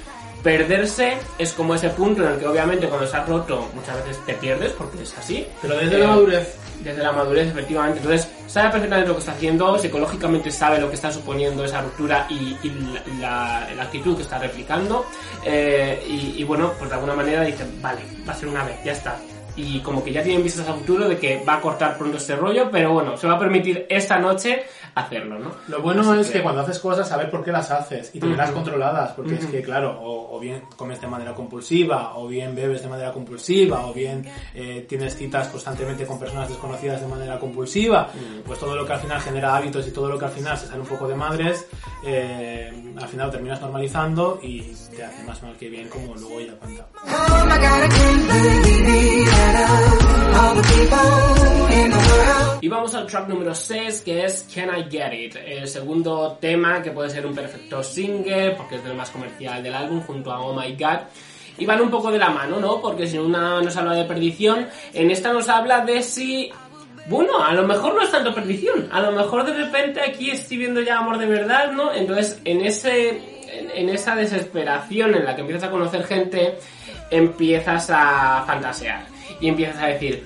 perderse, es como ese punto en el que obviamente cuando estás roto muchas veces te pierdes, porque es así. Pero desde Eh, la madurez, desde la madurez, efectivamente. Entonces, sabe perfectamente lo que está haciendo, psicológicamente sabe lo que está suponiendo esa ruptura y, y la, la- la actitud que está replicando. eh, y, y bueno, pues de alguna manera dice, vale, va a ser una vez, ya está. Y como que ya tienen vistas a futuro de que va a cortar pronto este rollo, pero bueno, se va a permitir esta noche hacerlo, ¿no? Lo bueno Así es que cuando haces cosas, saber por qué las haces y tenerlas Ujú. controladas, porque es que, claro, o, o bien comes de manera compulsiva, o bien bebes de manera compulsiva, o bien eh, tienes citas constantemente con personas desconocidas de manera compulsiva, pues todo lo que al final genera hábitos y todo lo que al final se sale un poco de madres, eh, al final lo terminas normalizando y te hace más mal que bien, como luego ella cuenta. Y vamos al track número 6, que es Can I Get It, el segundo tema que puede ser un perfecto single, porque es el más comercial del álbum, junto a Oh My God. Y van un poco de la mano, ¿no? Porque si una nos habla de perdición, en esta nos habla de si... Bueno, a lo mejor no es tanto perdición, a lo mejor de repente aquí estoy viendo ya amor de verdad, ¿no? Entonces, en ese en esa desesperación en la que empiezas a conocer gente, empiezas a fantasear y empiezas a decir,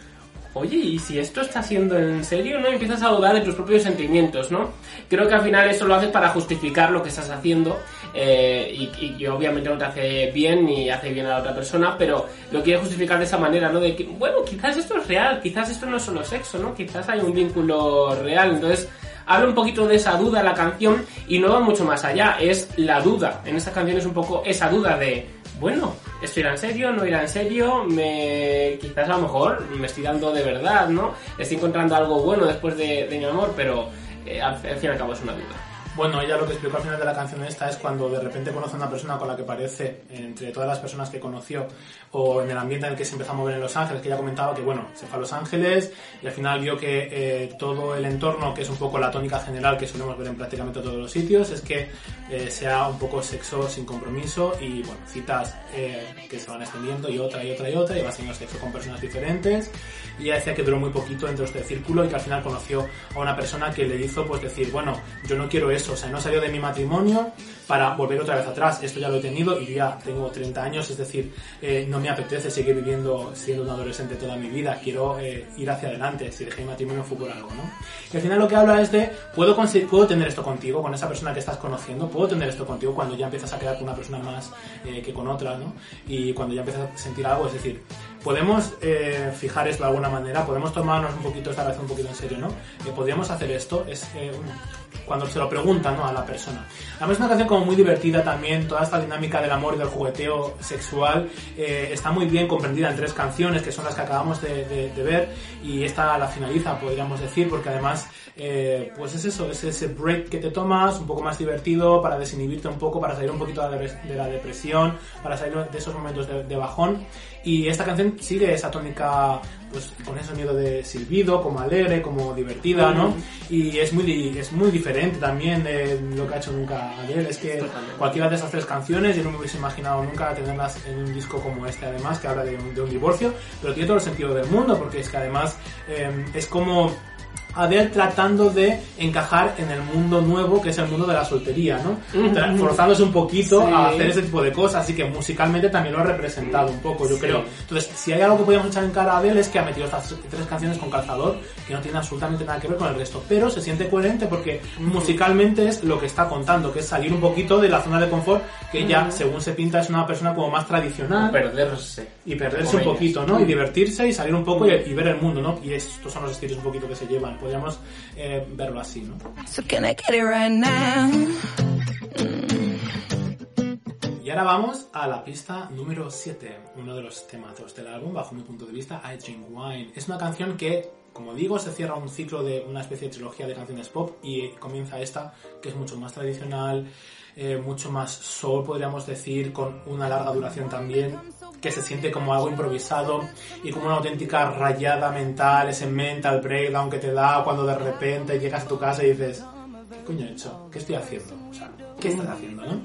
oye, ¿y si esto está siendo en serio? ¿No? Empiezas a dudar de tus propios sentimientos, ¿no? Creo que al final eso lo haces para justificar lo que estás haciendo eh, y, y obviamente no te hace bien ni hace bien a la otra persona, pero lo quieres justificar de esa manera, ¿no? De que, bueno, quizás esto es real, quizás esto no es solo sexo, ¿no? Quizás hay un vínculo real, entonces habla un poquito de esa duda la canción y no va mucho más allá, es la duda. En esta canción es un poco esa duda de, bueno, ¿esto irá en serio? ¿No irá en serio? Me... Quizás a lo mejor me estoy dando de verdad, ¿no? Estoy encontrando algo bueno después de, mi amor, pero eh, al, al fin y al cabo es una duda. Bueno, ella lo que explicó al final de la canción esta es cuando de repente conoce a una persona con la que parece, entre todas las personas que conoció, o en el ambiente en el que se empezó a mover en Los Ángeles, que ella comentaba que, bueno, se fue a Los Ángeles y al final vio que eh, todo el entorno, que es un poco la tónica general que solemos ver en prácticamente todos los sitios, es que eh, sea un poco sexo sin compromiso y, bueno, citas eh, que se van extendiendo y otra y otra y otra y vas teniendo sexo con personas diferentes. Y ella decía que duró muy poquito dentro de este círculo y que al final conoció a una persona que le hizo pues decir, bueno, yo no quiero eso, o sea, no salió de mi matrimonio para volver otra vez atrás, esto ya lo he tenido y ya tengo 30 años, es decir, eh, no me apetece seguir viviendo siendo un adolescente toda mi vida, quiero eh, ir hacia adelante, si dejé mi matrimonio fue por algo, ¿no? Y al final lo que habla es de, ¿puedo, puedo tener esto contigo, con esa persona que estás conociendo, puedo tener esto contigo cuando ya empiezas a quedar con una persona más eh, que con otra, ¿no? Y cuando ya empiezas a sentir algo, es decir, podemos fijar esto de alguna manera, podemos tomarnos un poquito esta vez un poquito en serio, ¿no? Eh, podríamos hacer esto, es eh, cuando se lo preguntan ¿no? a la persona. Además es una canción como muy divertida también, toda esta dinámica del amor y del jugueteo sexual eh, está muy bien comprendida en tres canciones que son las que acabamos de, de- de ver y esta la finaliza, podríamos decir, porque además eh, pues es eso, es ese break que te tomas, un poco más divertido para desinhibirte un poco, para salir un poquito de la, depres- de la depresión, para salir de esos momentos de, de bajón y esta canción sigue esa tónica pues con ese sonido de silbido, como alegre, como divertida, ¿no? Y es muy, es muy diferente también de lo que ha hecho nunca Adele. Es que Totalmente. cualquiera de esas tres canciones yo no me hubiese imaginado nunca tenerlas en un disco como este, además, que habla de un, de un divorcio, pero tiene todo el sentido del mundo, porque es que además eh, es como Adele tratando de encajar en el mundo nuevo que es el mundo de la soltería, ¿no? Tra- Forzándose un poquito Sí. a hacer ese tipo de cosas, así que musicalmente también lo ha representado un poco, yo Sí. creo. Entonces, si hay algo que podríamos echar en cara a Adele es que ha metido estas tres canciones con calzador que no tienen absolutamente nada que ver con el resto, pero se siente coherente porque musicalmente es lo que está contando, que es salir un poquito de la zona de confort que ya, según se pinta, es una persona como más tradicional Perderse. y perderse un poquito, ¿no? Y divertirse y salir un poco y, y ver el mundo, ¿no? Y estos son los estilos un poquito que se llevan, podríamos eh, verlo así, ¿no? Y ahora vamos a la pista número 7, uno de los temazos del álbum, bajo mi punto de vista, I Drink Wine. Es una canción que, como digo, se cierra un ciclo de una especie de trilogía de canciones pop y comienza esta, que es mucho más tradicional, eh, mucho más soul, podríamos decir, con una larga duración también, que se siente como algo improvisado y como una auténtica rayada mental, ese mental breakdown que te da cuando de repente llegas a tu casa y dices, ¿qué coño he hecho? ¿Qué estoy haciendo? O sea, ¿qué estás haciendo, no?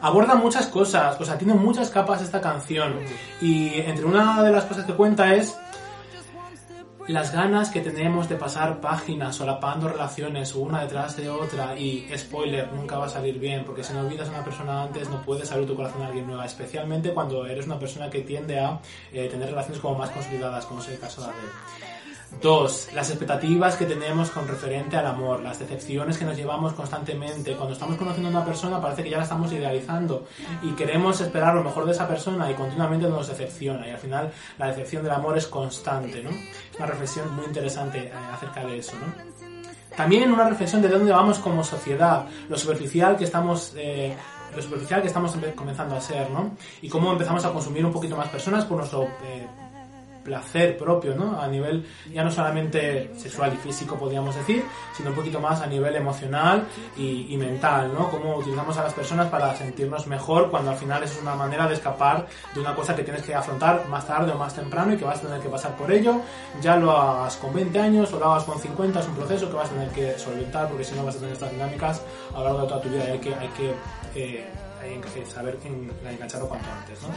Aborda muchas cosas, o sea, tiene muchas capas esta canción. Y entre una de las cosas que cuenta es las ganas que tenemos de pasar páginas solapando relaciones una detrás de otra y spoiler, nunca va a salir bien porque si no olvidas a una persona antes no puedes abrir tu corazón a alguien nueva, especialmente cuando eres una persona que tiende a eh, tener relaciones como más consolidadas, como es el caso de Adele. Dos, las expectativas que tenemos con referente al amor, las decepciones que nos llevamos constantemente. Cuando estamos conociendo a una persona parece que ya la estamos idealizando y queremos esperar lo mejor de esa persona y continuamente nos decepciona y al final la decepción del amor es constante, ¿no? Es una reflexión muy interesante eh, acerca de eso, ¿no? También una reflexión de dónde vamos como sociedad, lo superficial que estamos, eh, lo superficial que estamos comenzando a ser, ¿no? Y cómo empezamos a consumir un poquito más personas por nuestro eh, placer propio, ¿no? A nivel ya no solamente sexual y físico, podríamos decir, sino un poquito más a nivel emocional y, y mental, ¿no? Cómo utilizamos a las personas para sentirnos mejor cuando al final es una manera de escapar de una cosa que tienes que afrontar más tarde o más temprano y que vas a tener que pasar por ello, ya lo hagas con 20 años o lo hagas con 50, es un proceso que vas a tener que solventar porque si no vas a tener estas dinámicas a lo largo de toda tu vida y hay que, hay que eh, saber en- engancharlo cuanto antes, ¿no?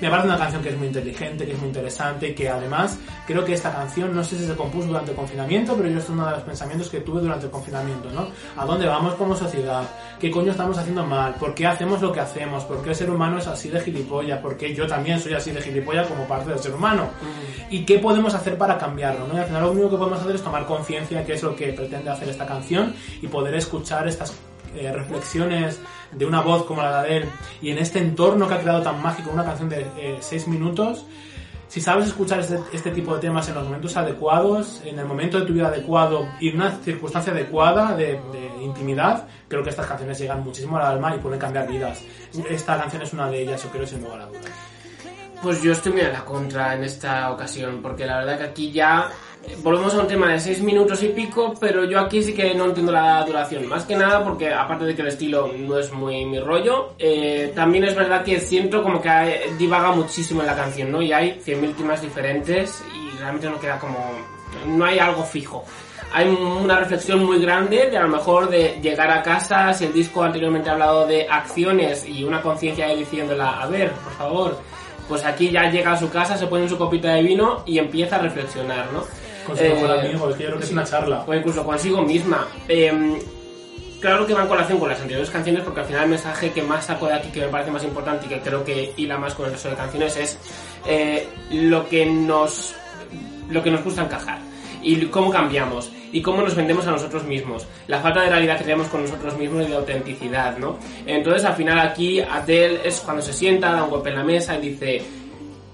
Me parece una canción que es muy inteligente, que es muy interesante y que además creo que esta canción, no sé si se compuso durante el confinamiento, pero yo es uno de los pensamientos que tuve durante el confinamiento, ¿no? ¿A dónde vamos como sociedad? ¿Qué coño estamos haciendo mal? ¿Por qué hacemos lo que hacemos? ¿Por qué el ser humano es así de gilipollas? ¿Por qué yo también soy así de gilipollas como parte del ser humano? ¿Y qué podemos hacer para cambiarlo? ¿no? Y al final lo único que podemos hacer es tomar conciencia, que es lo que pretende hacer esta canción, y poder escuchar estas eh, reflexiones de una voz como la de Adele y en este entorno que ha creado tan mágico una canción de eh, seis minutos si sabes escuchar este, este tipo de temas en los momentos adecuados, en el momento de tu vida adecuado y en una circunstancia adecuada de, intimidad, creo que estas canciones llegan muchísimo al alma y pueden cambiar vidas. Esta canción es una de ellas, yo creo, sin lugar a dudas. Pues yo estoy muy a la contra en esta ocasión, porque la verdad que aquí ya eh, volvemos a un tema de 6 minutos y pico, pero yo aquí sí que no entiendo la duración. Más que nada porque, aparte de que el estilo no es muy mi rollo, eh, también es verdad que siento como que divaga muchísimo en la canción, ¿no? Y hay 100.000 temas diferentes y realmente no queda como... no hay algo fijo. Hay una reflexión muy grande de a lo mejor de llegar a casa, si el disco anteriormente ha hablado de acciones y una conciencia diciéndola, a ver, por favor, pues aquí ya llega a su casa, se pone en su copita de vino y empieza a reflexionar, ¿no? Con su Eh, mejor amigo, es que yo creo que es una charla. O incluso consigo misma. Eh, claro que va en colación con las anteriores canciones porque al final el mensaje que más saco de aquí, que me parece más importante y que creo que hila más con el resto de canciones es eh, lo que nos lo que nos gusta encajar y cómo cambiamos y cómo nos vendemos a nosotros mismos, la falta de realidad que tenemos con nosotros mismos y de autenticidad, ¿no? Entonces al final aquí Adele es cuando se sienta, da un golpe en la mesa y dice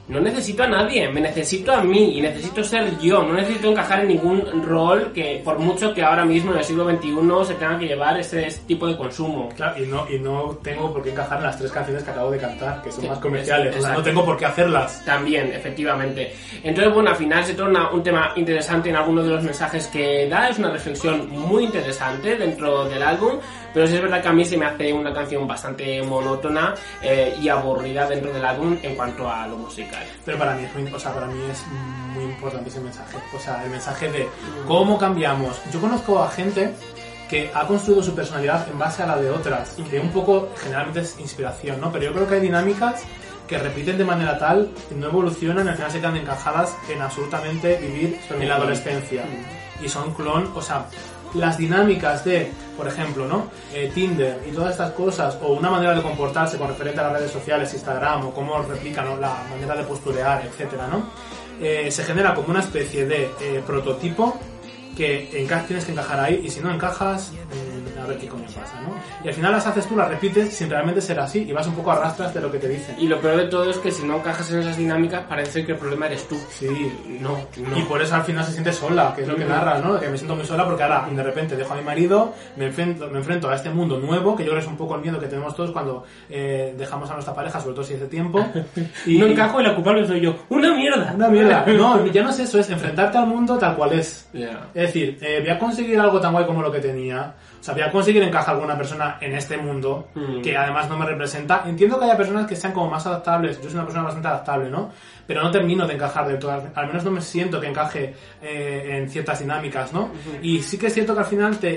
no necesito a nadie, me necesito a mí y necesito ser yo, no necesito encajar en ningún rol que por mucho que ahora mismo en el siglo XXI se tenga que llevar ese tipo de consumo. Claro, y no, y no tengo por qué encajar en las tres canciones que acabo de cantar, que son Sí, más comerciales. es- O sea, no tengo por qué hacerlas. También, efectivamente. Entonces, bueno, al final se torna un tema interesante en algunos de los mensajes que da. Es una reflexión muy interesante dentro del álbum. Pero sí es verdad que a mí se me hace una canción bastante monótona eh, y aburrida dentro del álbum en cuanto a lo musical. Pero para mí, es muy, o sea, para mí es muy importante ese mensaje. O sea, el mensaje de cómo cambiamos. Yo conozco a gente que ha construido su personalidad en base a la de otras y que un poco generalmente es inspiración, ¿no? Pero yo creo que hay dinámicas que repiten de manera tal, no evolucionan y al final se quedan encajadas en absolutamente vivir en la adolescencia. Y son clon, o sea, las dinámicas de, por ejemplo, ¿no? Eh, Tinder y todas estas cosas, o una manera de comportarse con referente a las redes sociales, Instagram, o cómo replican ¿no? la manera de posturear, etcétera, ¿no? Eh, se genera como una especie de eh, prototipo que tienes que encajar ahí y si no encajas, mm, a ver qué coño pasa, ¿no? Y al final las haces tú, las repites sin realmente ser así y vas un poco a rastras de lo que te dicen. Y lo peor de todo es que si no encajas en esas dinámicas, parece que el problema eres tú. Sí, No, no. Y por eso al final se siente sola, que es lo que Ujú. narra, ¿no? Que me siento muy sola porque ahora de repente dejo a mi marido, me enfrento, me enfrento a este mundo nuevo, que yo creo que es un poco el miedo que tenemos todos cuando eh, dejamos a nuestra pareja, sobre todo si hace tiempo. [laughs] Y No encajo y la culpable soy yo. ¡Una mierda! Una mierda. [laughs] No, ya no es eso, es enfrentarte al mundo tal cual es. Ya. Es decir, eh, voy a conseguir algo tan guay como lo que tenía. O sea, voy a conseguir encajar alguna persona en este mundo Mm. que además no me representa. Entiendo que haya personas que sean como más adaptables. Yo soy una persona bastante adaptable, ¿no? Pero no termino de encajar de todas. Al menos no me siento que encaje eh, en ciertas dinámicas, ¿no? Y sí que es cierto que al final te,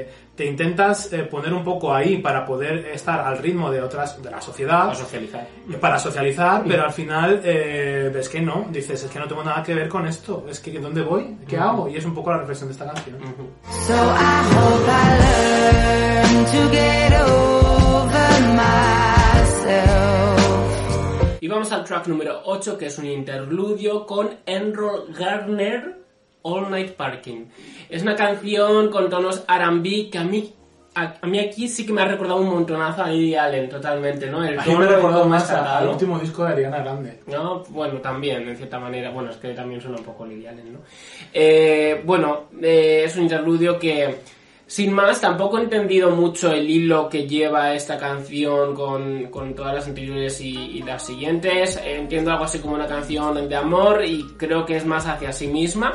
eh, te intentas eh, poner un poco ahí para poder estar al ritmo de otras, de la sociedad Para socializar. para socializar, pero al final eh, ves que no, dices, es que no tengo nada que ver con esto, es que ¿dónde voy? ¿Qué hago? Y es un poco la reflexión de esta canción. So I hope I learn to get over myself. Y vamos al track número 8, que es un interludio con Enroll Garner, All Night Parking. Es una canción con tonos R&B que a mí, a, a mí aquí sí que me ha recordado un montonazo a Lily Allen, totalmente, ¿no? El A mí me recordó cómo más a- al último disco de Ariana Grande. ¿no? Bueno, también, en cierta manera. Bueno, es que también suena un poco Lily Allen, ¿no? Eh, bueno, eh, es un interludio que, sin más, tampoco he entendido mucho el hilo que lleva esta canción con, con todas las anteriores y, y las siguientes. Eh, entiendo algo así como una canción de amor y creo que es más hacia sí misma.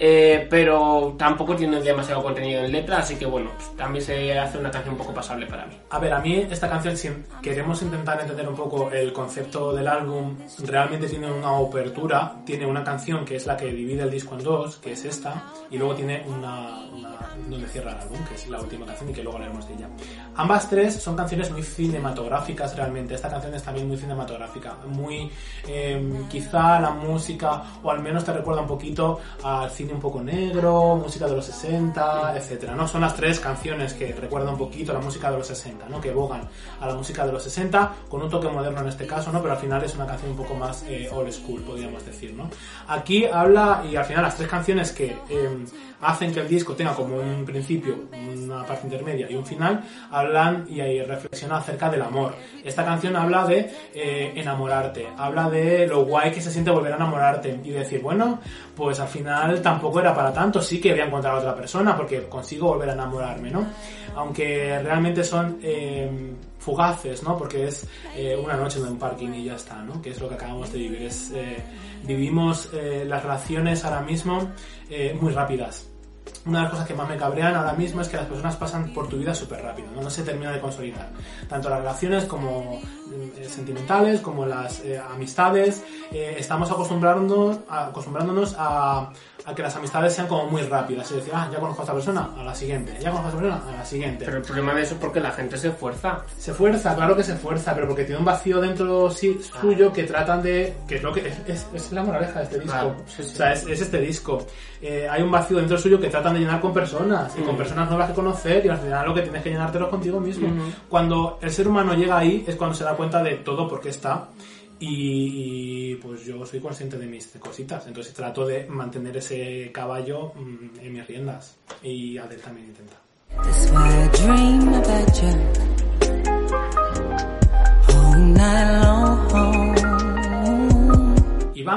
Eh, pero tampoco tiene demasiado contenido en letra, así que bueno, pues, también se hace una canción un poco pasable para mí. A ver, a mí esta canción, si queremos intentar entender un poco el concepto del álbum, realmente tiene una apertura, tiene una canción que es la que divide el disco en dos, que es esta, y luego tiene una, una donde cierra el álbum, que es la última canción y que luego hablaremos de ella. Ambas tres son canciones muy cinematográficas realmente, esta canción es también muy cinematográfica, muy, eh, quizá la música, o al menos te recuerda un poquito al cine un poco negro, música de los 60, etcétera, ¿no? Son las tres canciones que recuerdan un poquito la música de los 60, ¿no? Que bogan a la música de los 60 con un toque moderno en este caso, ¿no? Pero al final es una canción un poco más eh, old school, podríamos decir, ¿no? Aquí habla y al final las tres canciones que eh, hacen que el disco tenga como un principio, una parte intermedia y un final, hablan y ahí reflexionan acerca del amor. Esta canción habla de eh, enamorarte, habla de lo guay que se siente volver a enamorarte y decir, bueno, pues al final tampoco era para tanto, sí que voy a encontrar a otra persona porque consigo volver a enamorarme, ¿no? Aunque realmente son eh, fugaces, ¿no? Porque es eh, una noche en un parking y ya está, ¿no? Que es lo que acabamos de vivir. Es, eh, vivimos eh, las relaciones ahora mismo muy rápidas. Una de las cosas que más me cabrean ahora mismo es que las personas pasan por tu vida súper rápido, ¿no? no se termina de consolidar. Tanto las relaciones como eh, sentimentales, como las eh, amistades, eh, estamos acostumbrándonos, acostumbrándonos a, a que las amistades sean como muy rápidas. Es decir, ah, ya conozco a esta persona, a la siguiente, ya conozco a esta persona, a la siguiente. Pero el problema de eso es porque la gente se esfuerza. Se fuerza, claro que se fuerza, pero porque tiene un vacío dentro sí- suyo que tratan de. que es lo que. es, es- es la moraleja de este disco. Claro, sí, sí. O sea, es, es este disco. Eh, hay un vacío dentro suyo que tratan de llenar con personas y con Mm. personas nuevas que conocer y al final lo que tienes que llenártelo es contigo mismo. Cuando el ser humano llega ahí es cuando se da cuenta de todo por qué está. Y, y, pues yo soy consciente de mis cositas, entonces trato de mantener ese caballo mm, en mis riendas. Y Adel también intenta.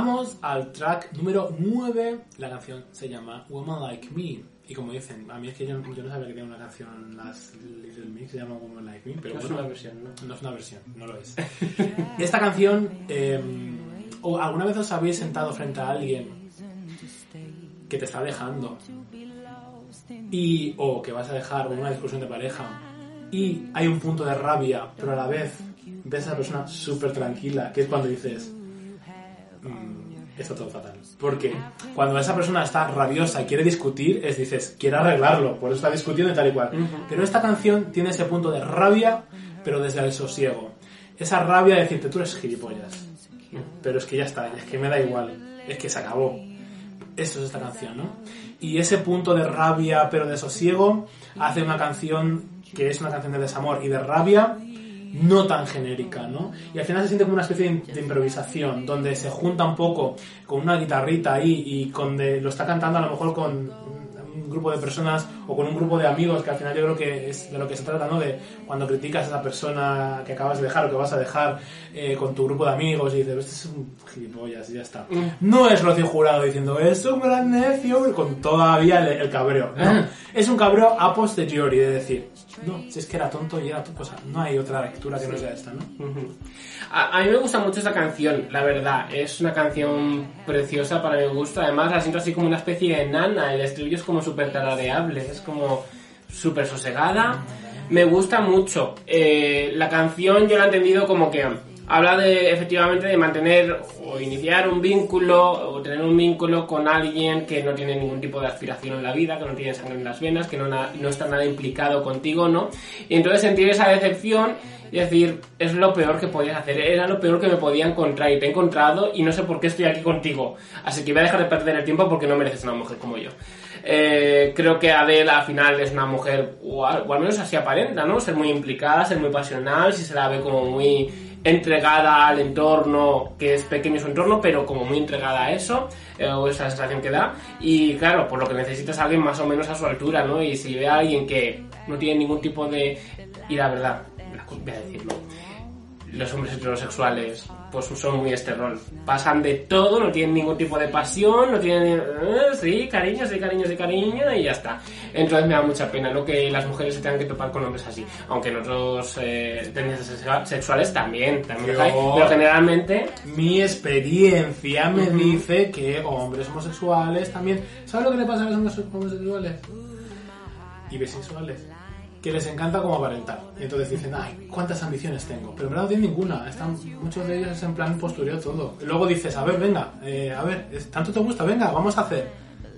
Vamos al track número 9. La canción se llama Woman Like Me. Y como dicen, a mí es que yo, yo no sabía que tenía una canción, las Little Mix se llama Woman Like Me, pero No es bueno, una versión, ¿no? no es una versión, no lo es. [laughs] Esta canción, eh, ¿o ¿alguna vez os habéis sentado frente a alguien que te está dejando? Y, o que vas a dejar una discusión de pareja y hay un punto de rabia, pero a la vez ves a esa persona súper tranquila, que es cuando dices, "Mm, está todo fatal. Porque cuando esa persona está rabiosa y quiere discutir, es dices, quiere arreglarlo, por eso está discutiendo y tal y cual. Pero esta canción tiene ese punto de rabia, pero desde el sosiego. Esa rabia de decirte, tú eres gilipollas. Pero es que ya está, es que me da igual, es que se acabó. Eso es esta canción, ¿no? Y ese punto de rabia, pero de sosiego, hace una canción que es una canción de desamor y de rabia, no tan genérica, ¿no? Y al final se siente como una especie de, improvisación, donde se junta un poco con una guitarrita ahí y con de, lo está cantando a lo mejor con un grupo de personas o con un grupo de amigos, que al final yo creo que es de lo que se trata, ¿no? De cuando criticas a esa persona que acabas de dejar o que vas a dejar eh, con tu grupo de amigos y dices, este es un gilipollas y ya está. No es Rocío Jurado diciendo, es un gran necio, con todavía el, el cabreo. No, es un cabreo a posteriori, de decir, no, si es que era tonto y era o sea, no hay otra lectura que no sea esta, ¿no? A, a mí me gusta mucho esta canción, la verdad. Es una canción preciosa para mi gusto. Además, la siento así como una especie de nana. El estribillo es como súper tarareable, es como súper sosegada. Me gusta mucho. Eh, la canción yo la he entendido como que habla de efectivamente de mantener o iniciar un vínculo o tener un vínculo con alguien que no tiene ningún tipo de aspiración en la vida, que no tiene sangre en las venas, que no, no está nada implicado contigo, ¿no? Y entonces sentir esa decepción y decir, es lo peor que podías hacer, era lo peor que me podía encontrar y te he encontrado y no sé por qué estoy aquí contigo. Así que voy a dejar de perder el tiempo porque no mereces una mujer como yo. Eh, creo que Adele al final es una mujer, o al menos así aparenta, ¿no? Ser muy implicada, ser muy pasional, si se la ve como muy entregada al entorno, que es pequeño su entorno, pero como muy entregada a eso, eh, o esa sensación que da. Y claro, por lo que necesitas a alguien más o menos a su altura, ¿no? Y si ve a alguien que no tiene ningún tipo de... Y la verdad, voy a decirlo, los hombres heterosexuales pues son muy este rol. Pasan de todo, no tienen ningún tipo de pasión, no tienen... eh, sí, cariño, sí, cariño, sí, cariño, y ya está. Entonces me da mucha pena, ¿no? Que las mujeres se tengan que topar con hombres así. Aunque en otros eh, tendencias sexua- sexuales también, también hay. Pero generalmente... Mi experiencia me dice que hombres homosexuales también. ¿Sabes lo que le pasa a los hombres homosexuales? Y bisexuales. Que les encanta como aparentar. Y entonces dicen, ay, cuántas ambiciones tengo. Pero en verdad no tienen ninguna. Están, muchos de ellos es en plan postureo todo. Y luego dices, a ver, venga, eh, a ver, tanto te gusta, venga, vamos a hacer.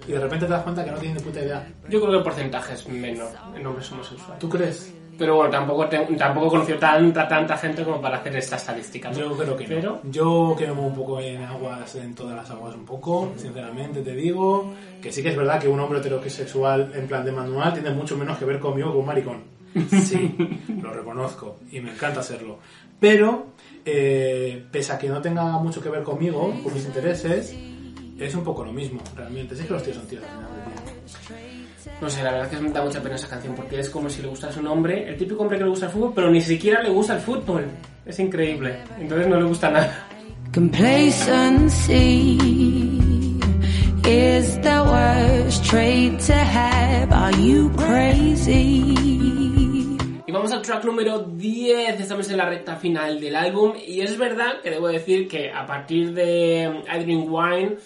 Y de repente te das cuenta que no tienen ni puta idea. Yo creo que el porcentaje es menor en hombres homosexuales. ¿Tú crees? Pero bueno, tampoco, te- tampoco conoció tanta, tanta gente como para hacer esta estadística. ¿no? Yo creo que Pero, no. Yo que me muevo un poco en aguas, en todas las aguas un poco, sinceramente te digo, que sí que es verdad que un hombre heterosexual en plan de manual tiene mucho menos que ver conmigo que un maricón. [laughs] Sí, lo reconozco y me encanta serlo. Pero, eh, pese a que no tenga mucho que ver conmigo, con mis intereses, es un poco lo mismo, realmente. Sí que los tíos son tíos al final del día. No sé, la verdad es que me da mucha pena esa canción porque es como si le gustase un hombre, el típico hombre que le gusta el fútbol, pero ni siquiera le gusta el fútbol. Es increíble. Entonces no le gusta nada. Complacency is the worst trait to have. Are you crazy? Y vamos al track número 10, estamos en la recta final del álbum y es verdad que debo decir que a partir de I Drink Wine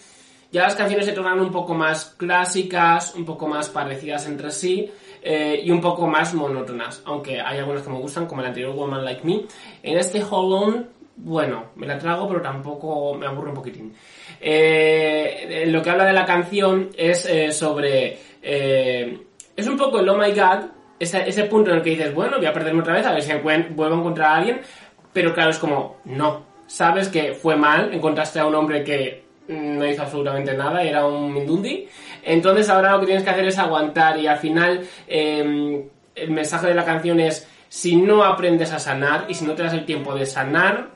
ya las canciones se tornan un poco más clásicas, un poco más parecidas entre sí eh, y un poco más monótonas, aunque hay algunas que me gustan como el anterior Woman Like Me. En este Hold On, bueno, me la trago pero tampoco me aburre un poquitín. Eh, lo que habla de la canción es eh, sobre... eh, es un poco el Oh My God, ese, ese punto en el que dices, bueno, voy a perderme otra vez, a ver si vuelvo a encontrar a alguien, pero claro, es como, no, sabes que fue mal, encontraste a un hombre que no hizo absolutamente nada, era un mindundi, entonces ahora lo que tienes que hacer es aguantar y al final eh, el mensaje de la canción es, si no aprendes a sanar y si no te das el tiempo de sanar,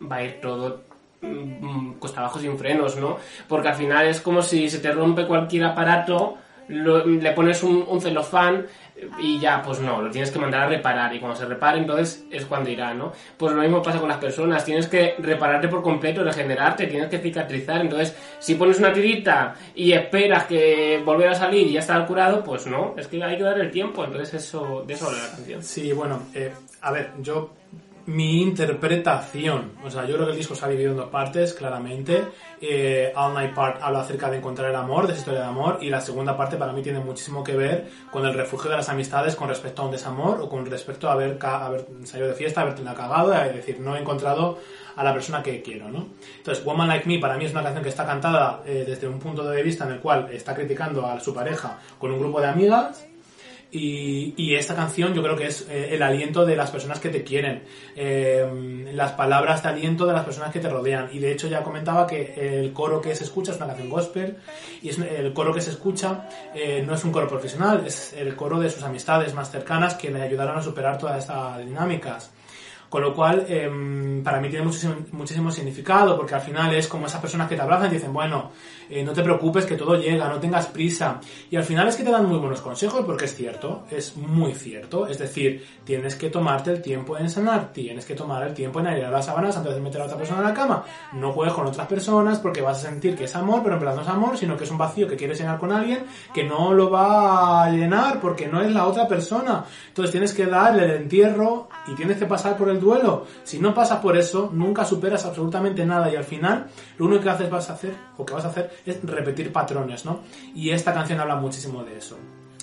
va a ir todo mm, costa abajo sin frenos, ¿no? Porque al final es como si se te rompe cualquier aparato, le pones un celofán y ya, pues no, lo tienes que mandar a reparar y cuando se repare entonces es cuando irá, ¿no? Pues lo mismo pasa con las personas, tienes que repararte por completo, regenerarte, tienes que cicatrizar, entonces si pones una tirita y esperas que volver a salir y ya estar curado, pues no, es que hay que dar el tiempo, entonces eso, de eso habla la canción. Sí, bueno, eh, a ver, yo. Mi interpretación, o sea, yo creo que el disco se ha dividido en dos partes, claramente. Eh, All Night Part habla acerca de encontrar el amor, de esa historia de amor, y la segunda parte para mí tiene muchísimo que ver con el refugio de las amistades con respecto a un desamor o con respecto a haber, haber salido de fiesta, haberte la cagado, es decir, no he encontrado a la persona que quiero, ¿no? Entonces, Woman Like Me para mí es una canción que está cantada eh, desde un punto de vista en el cual está criticando a su pareja con un grupo de amigas, y, esta canción yo creo que es eh, el aliento de las personas que te quieren, eh, las palabras de aliento de las personas que te rodean. Y de hecho ya comentaba que el coro que se escucha es una canción gospel y el coro que se escucha eh, no es un coro profesional, es el coro de sus amistades más cercanas que le ayudaron a superar todas estas dinámicas. Con lo cual, em, para mí tiene muchísimo, muchísimo significado, porque al final es como esas personas que te abrazan y dicen, bueno, eh, no te preocupes, que todo llega, no tengas prisa. Y al final es que te dan muy buenos consejos, porque es cierto, es muy cierto. Es decir, tienes que tomarte el tiempo en sanar, tienes que tomar el tiempo en airear las sábanas antes de meter a otra persona en la cama. No juegues con otras personas porque vas a sentir que es amor, pero en verdad no es amor, sino que es un vacío que quieres llenar con alguien que no lo va a llenar porque no es la otra persona. Entonces tienes que darle el entierro y tienes que pasar por el duelo. Si no pasas por eso, nunca superas absolutamente nada y al final lo único que haces vas a hacer o que vas a hacer es repetir patrones, ¿no? Y esta canción habla muchísimo de eso.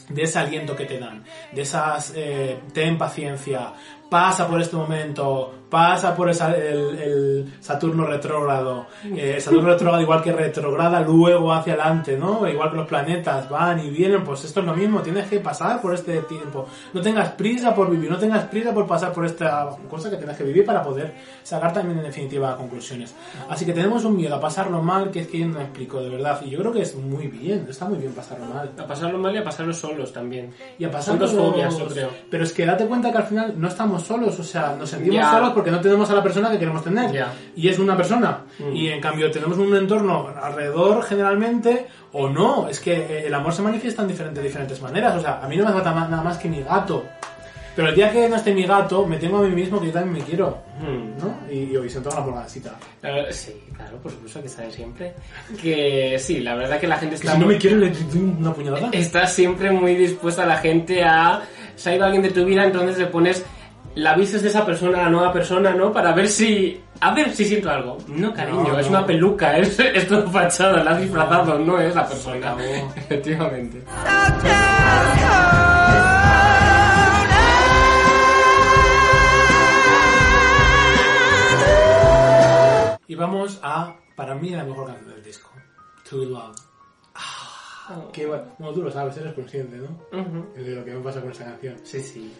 De ese aliento que te dan, de esas, eh, ten paciencia, pasa por este momento, pasa por esa- el, el Saturno retrógrado. Eh, Saturno retrógrado igual que retrograda luego hacia adelante, ¿no? Igual que los planetas van y vienen, pues esto es lo mismo, tienes que pasar por este tiempo. No tengas prisa por vivir, no tengas prisa por pasar por esta cosa que tienes que vivir para poder sacar también en definitiva conclusiones. Así que tenemos un miedo a pasarlo mal, que es que yo no explico de verdad. Y yo creo que es muy bien, está muy bien pasarlo mal. A pasarlo mal y a pasarlo solos también. Y a pasar Son dos por- fobias, yo creo. Pero es que date cuenta que al final no estamos solos, o sea, nos sentimos Ya. solos porque no tenemos a la persona que queremos tener. Ya. Y es una persona. Mm. Y en cambio tenemos un entorno alrededor generalmente, o no. Es que eh, el amor se manifiesta en diferentes, diferentes maneras. O sea, a mí no me falta nada más que mi gato. Pero el día que no esté mi gato, me tengo a mí mismo que yo también me quiero. Hmm. ¿No? Y, hoy siento una. Claro, sí, claro, por supuesto que sabe siempre. Que sí, la verdad que la gente Que está, si no muy- me quiero, le doy una puñalada. está siempre muy dispuesta la gente a... Se ha ido alguien de tu vida, entonces le pones la vistes de esa persona la nueva persona, ¿no? Para ver si... A ver si siento algo. No, cariño, No, es no. una peluca, es, es todo fachada, la has disfrazado, no es la persona. [laughs] Efectivamente. Y vamos a, para mí, la mejor canción del disco. Too Love. Ah, qué bueno. Bueno, tú lo sabes, eres consciente, ¿no? De lo que me pasa con esta canción. Sí, sí.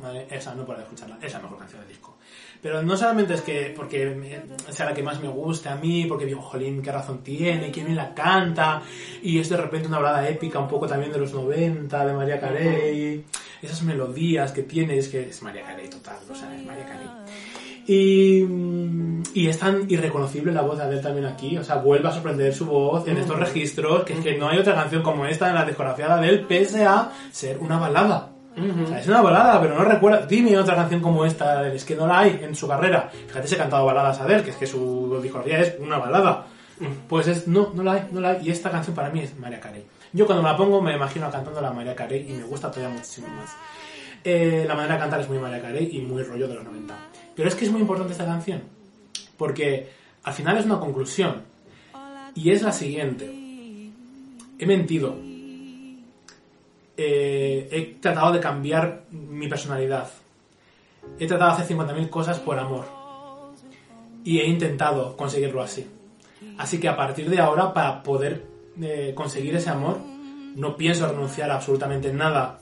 ¿Vale? Esa no puedo escucharla, esa es la mejor canción del disco. Pero no solamente es que porque me- sea la que más me guste a mí, porque digo, jolín, qué razón tiene, quién la canta, y es de repente una balada épica un poco también de los 90, de María Carey, esas melodías que tiene, es que es María Carey total, o sea, es María Carey. Y, y es tan irreconocible la voz de Adele también aquí, o sea, vuelve a sorprender su voz en estos registros, que es que no hay otra canción como esta en la discografía de Adele, pese a ser una balada. O sea, es una balada, pero no recuerda. Dime otra canción como esta, es que no la hay en su carrera. Fíjate si ha cantado baladas Adele, que es que su discografía es una balada. Pues es, no, no la hay, no la hay. Y esta canción para mí es María Carey. Yo cuando me la pongo me imagino cantando la María Carey y me gusta todavía muchísimo más. Eh, la manera de cantar es muy María Carey y muy rollo de los 90. Pero es que es muy importante esta canción, porque al final es una conclusión, y es la siguiente. He mentido. Eh, he tratado de cambiar mi personalidad. He tratado de hacer 50.000 cosas por amor. Y he intentado conseguirlo así. Así que a partir de ahora, para poder eh, conseguir ese amor, no pienso renunciar a absolutamente nada.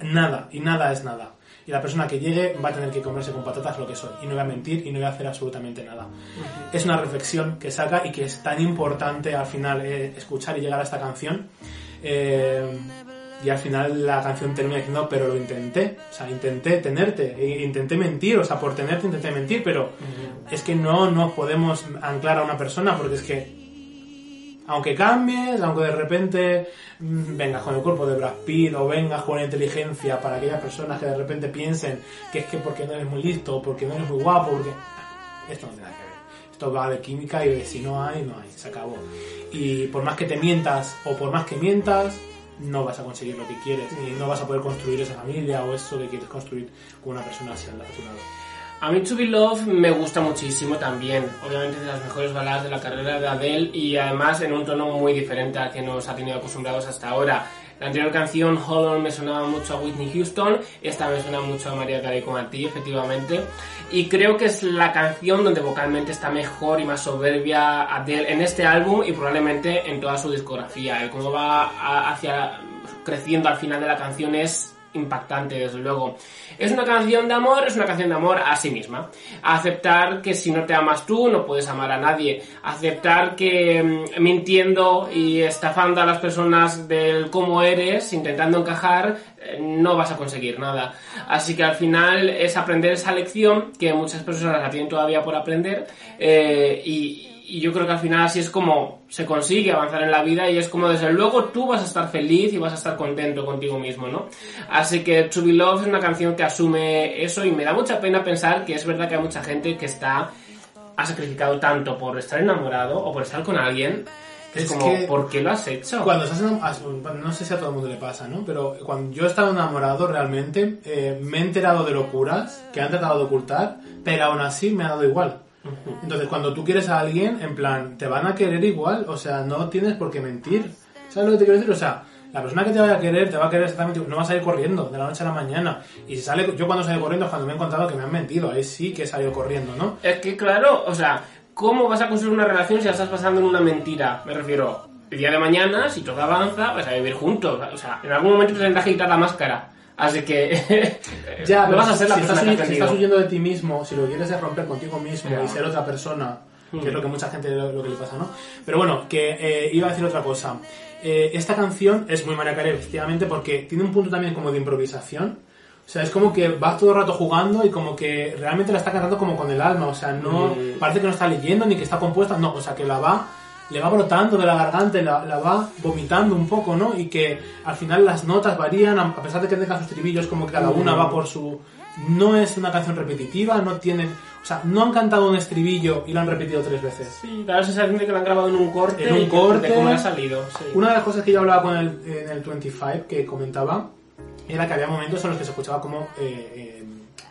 Nada. Y nada es nada. Y la persona que llegue va a tener que comerse con patatas lo que soy. Y no voy a mentir y no voy a hacer absolutamente nada. Es una reflexión que saca y que es tan importante al final eh, escuchar y llegar a esta canción. Eh, y al final la canción termina diciendo, pero lo intenté. O sea, intenté tenerte. e Intenté mentir. O sea, por tenerte intenté mentir. Pero es que no nos podemos anclar a una persona porque es que aunque cambies, aunque de repente mm, vengas con el cuerpo de Brad Pitt o vengas con la inteligencia para aquellas personas que de repente piensen que es que porque no eres muy listo, porque no eres muy guapo, porque... Esto no tiene nada que ver. Esto va de química y de si no hay, no hay. Se acabó. Y por más que te mientas o por más que mientas, no vas a conseguir lo que quieres y no vas a poder construir esa familia o eso que quieres construir con una persona así al lado. A mí To Be Love me gusta muchísimo también. Obviamente de las mejores baladas de la carrera de Adele y además en un tono muy diferente al que nos ha tenido acostumbrados hasta ahora. La anterior canción, Hold me sonaba mucho a Whitney Houston. Esta me suena mucho a María Carey como a ti, efectivamente. Y creo que es la canción donde vocalmente está mejor y más soberbia Adele en este álbum y probablemente en toda su discografía. El cómo va hacia creciendo al final de la canción es impactante, desde luego. Es una canción de amor, es una canción de amor a sí misma. Aceptar que si no te amas tú, no puedes amar a nadie. Aceptar que mm, mintiendo y estafando a las personas del cómo eres, intentando encajar, eh, no vas a conseguir nada. Así que al final es aprender esa lección que muchas personas la tienen todavía por aprender eh, y, y yo creo que al final así es como se consigue avanzar en la vida y es como desde luego tú vas a estar feliz y vas a estar contento contigo mismo, ¿no? Así que To Be Love es una canción que asume eso y me da mucha pena pensar que es verdad que hay mucha gente que está ha sacrificado tanto por estar enamorado o por estar con alguien es, Es como que ¿por qué lo has hecho? Cuando estás enamorado, no sé si a todo el mundo le pasa, ¿no? Pero cuando yo he estado enamorado realmente, eh, me he enterado de locuras que han tratado de ocultar, pero aún así me ha dado igual. Entonces, cuando tú quieres a alguien, en plan, te van a querer igual, o sea, no tienes por qué mentir. ¿Sabes lo que te quiero decir? O sea, la persona que te vaya a querer, te va a querer exactamente, no vas a ir corriendo de la noche a la mañana. Y si sale, yo cuando salgo corriendo es cuando me he encontrado que me han mentido, ahí sí que he salido corriendo, ¿no? Es que claro, o sea, ¿cómo vas a construir una relación si la estás pasando en una mentira? Me refiero, el día de mañana, si todo avanza, vas a vivir juntos. O sea, en algún momento te tendrás que quitar la máscara. Así que [laughs] Ya, no vas a ser la si, persona estás, que si estás huyendo de ti mismo, si lo quieres es romper contigo mismo y ser otra persona, que Hmm. es lo que mucha gente lo, lo que le pasa, ¿no? Pero bueno, que eh, iba a decir otra cosa. Eh, esta canción es muy María Carey, efectivamente, porque tiene un punto también como de improvisación. O sea, es como que vas todo el rato jugando y como que realmente la está cantando como con el alma. O sea, no Mm. parece que no está leyendo ni que está compuesta. No, o sea, que la va le va brotando de la garganta y la, la va vomitando un poco, ¿no? Y que al final las notas varían, a pesar de que tengan sus estribillos, como que cada una va por su... No es una canción repetitiva, no tienen... O sea, no han cantado un estribillo y lo han repetido tres veces. Sí, da la sensación de que lo han grabado en un corte. En un corte. De cómo ha salido. sí. Una de las cosas que yo hablaba con el, en el 25 que comentaba era que había momentos en los que se escuchaba como eh, eh,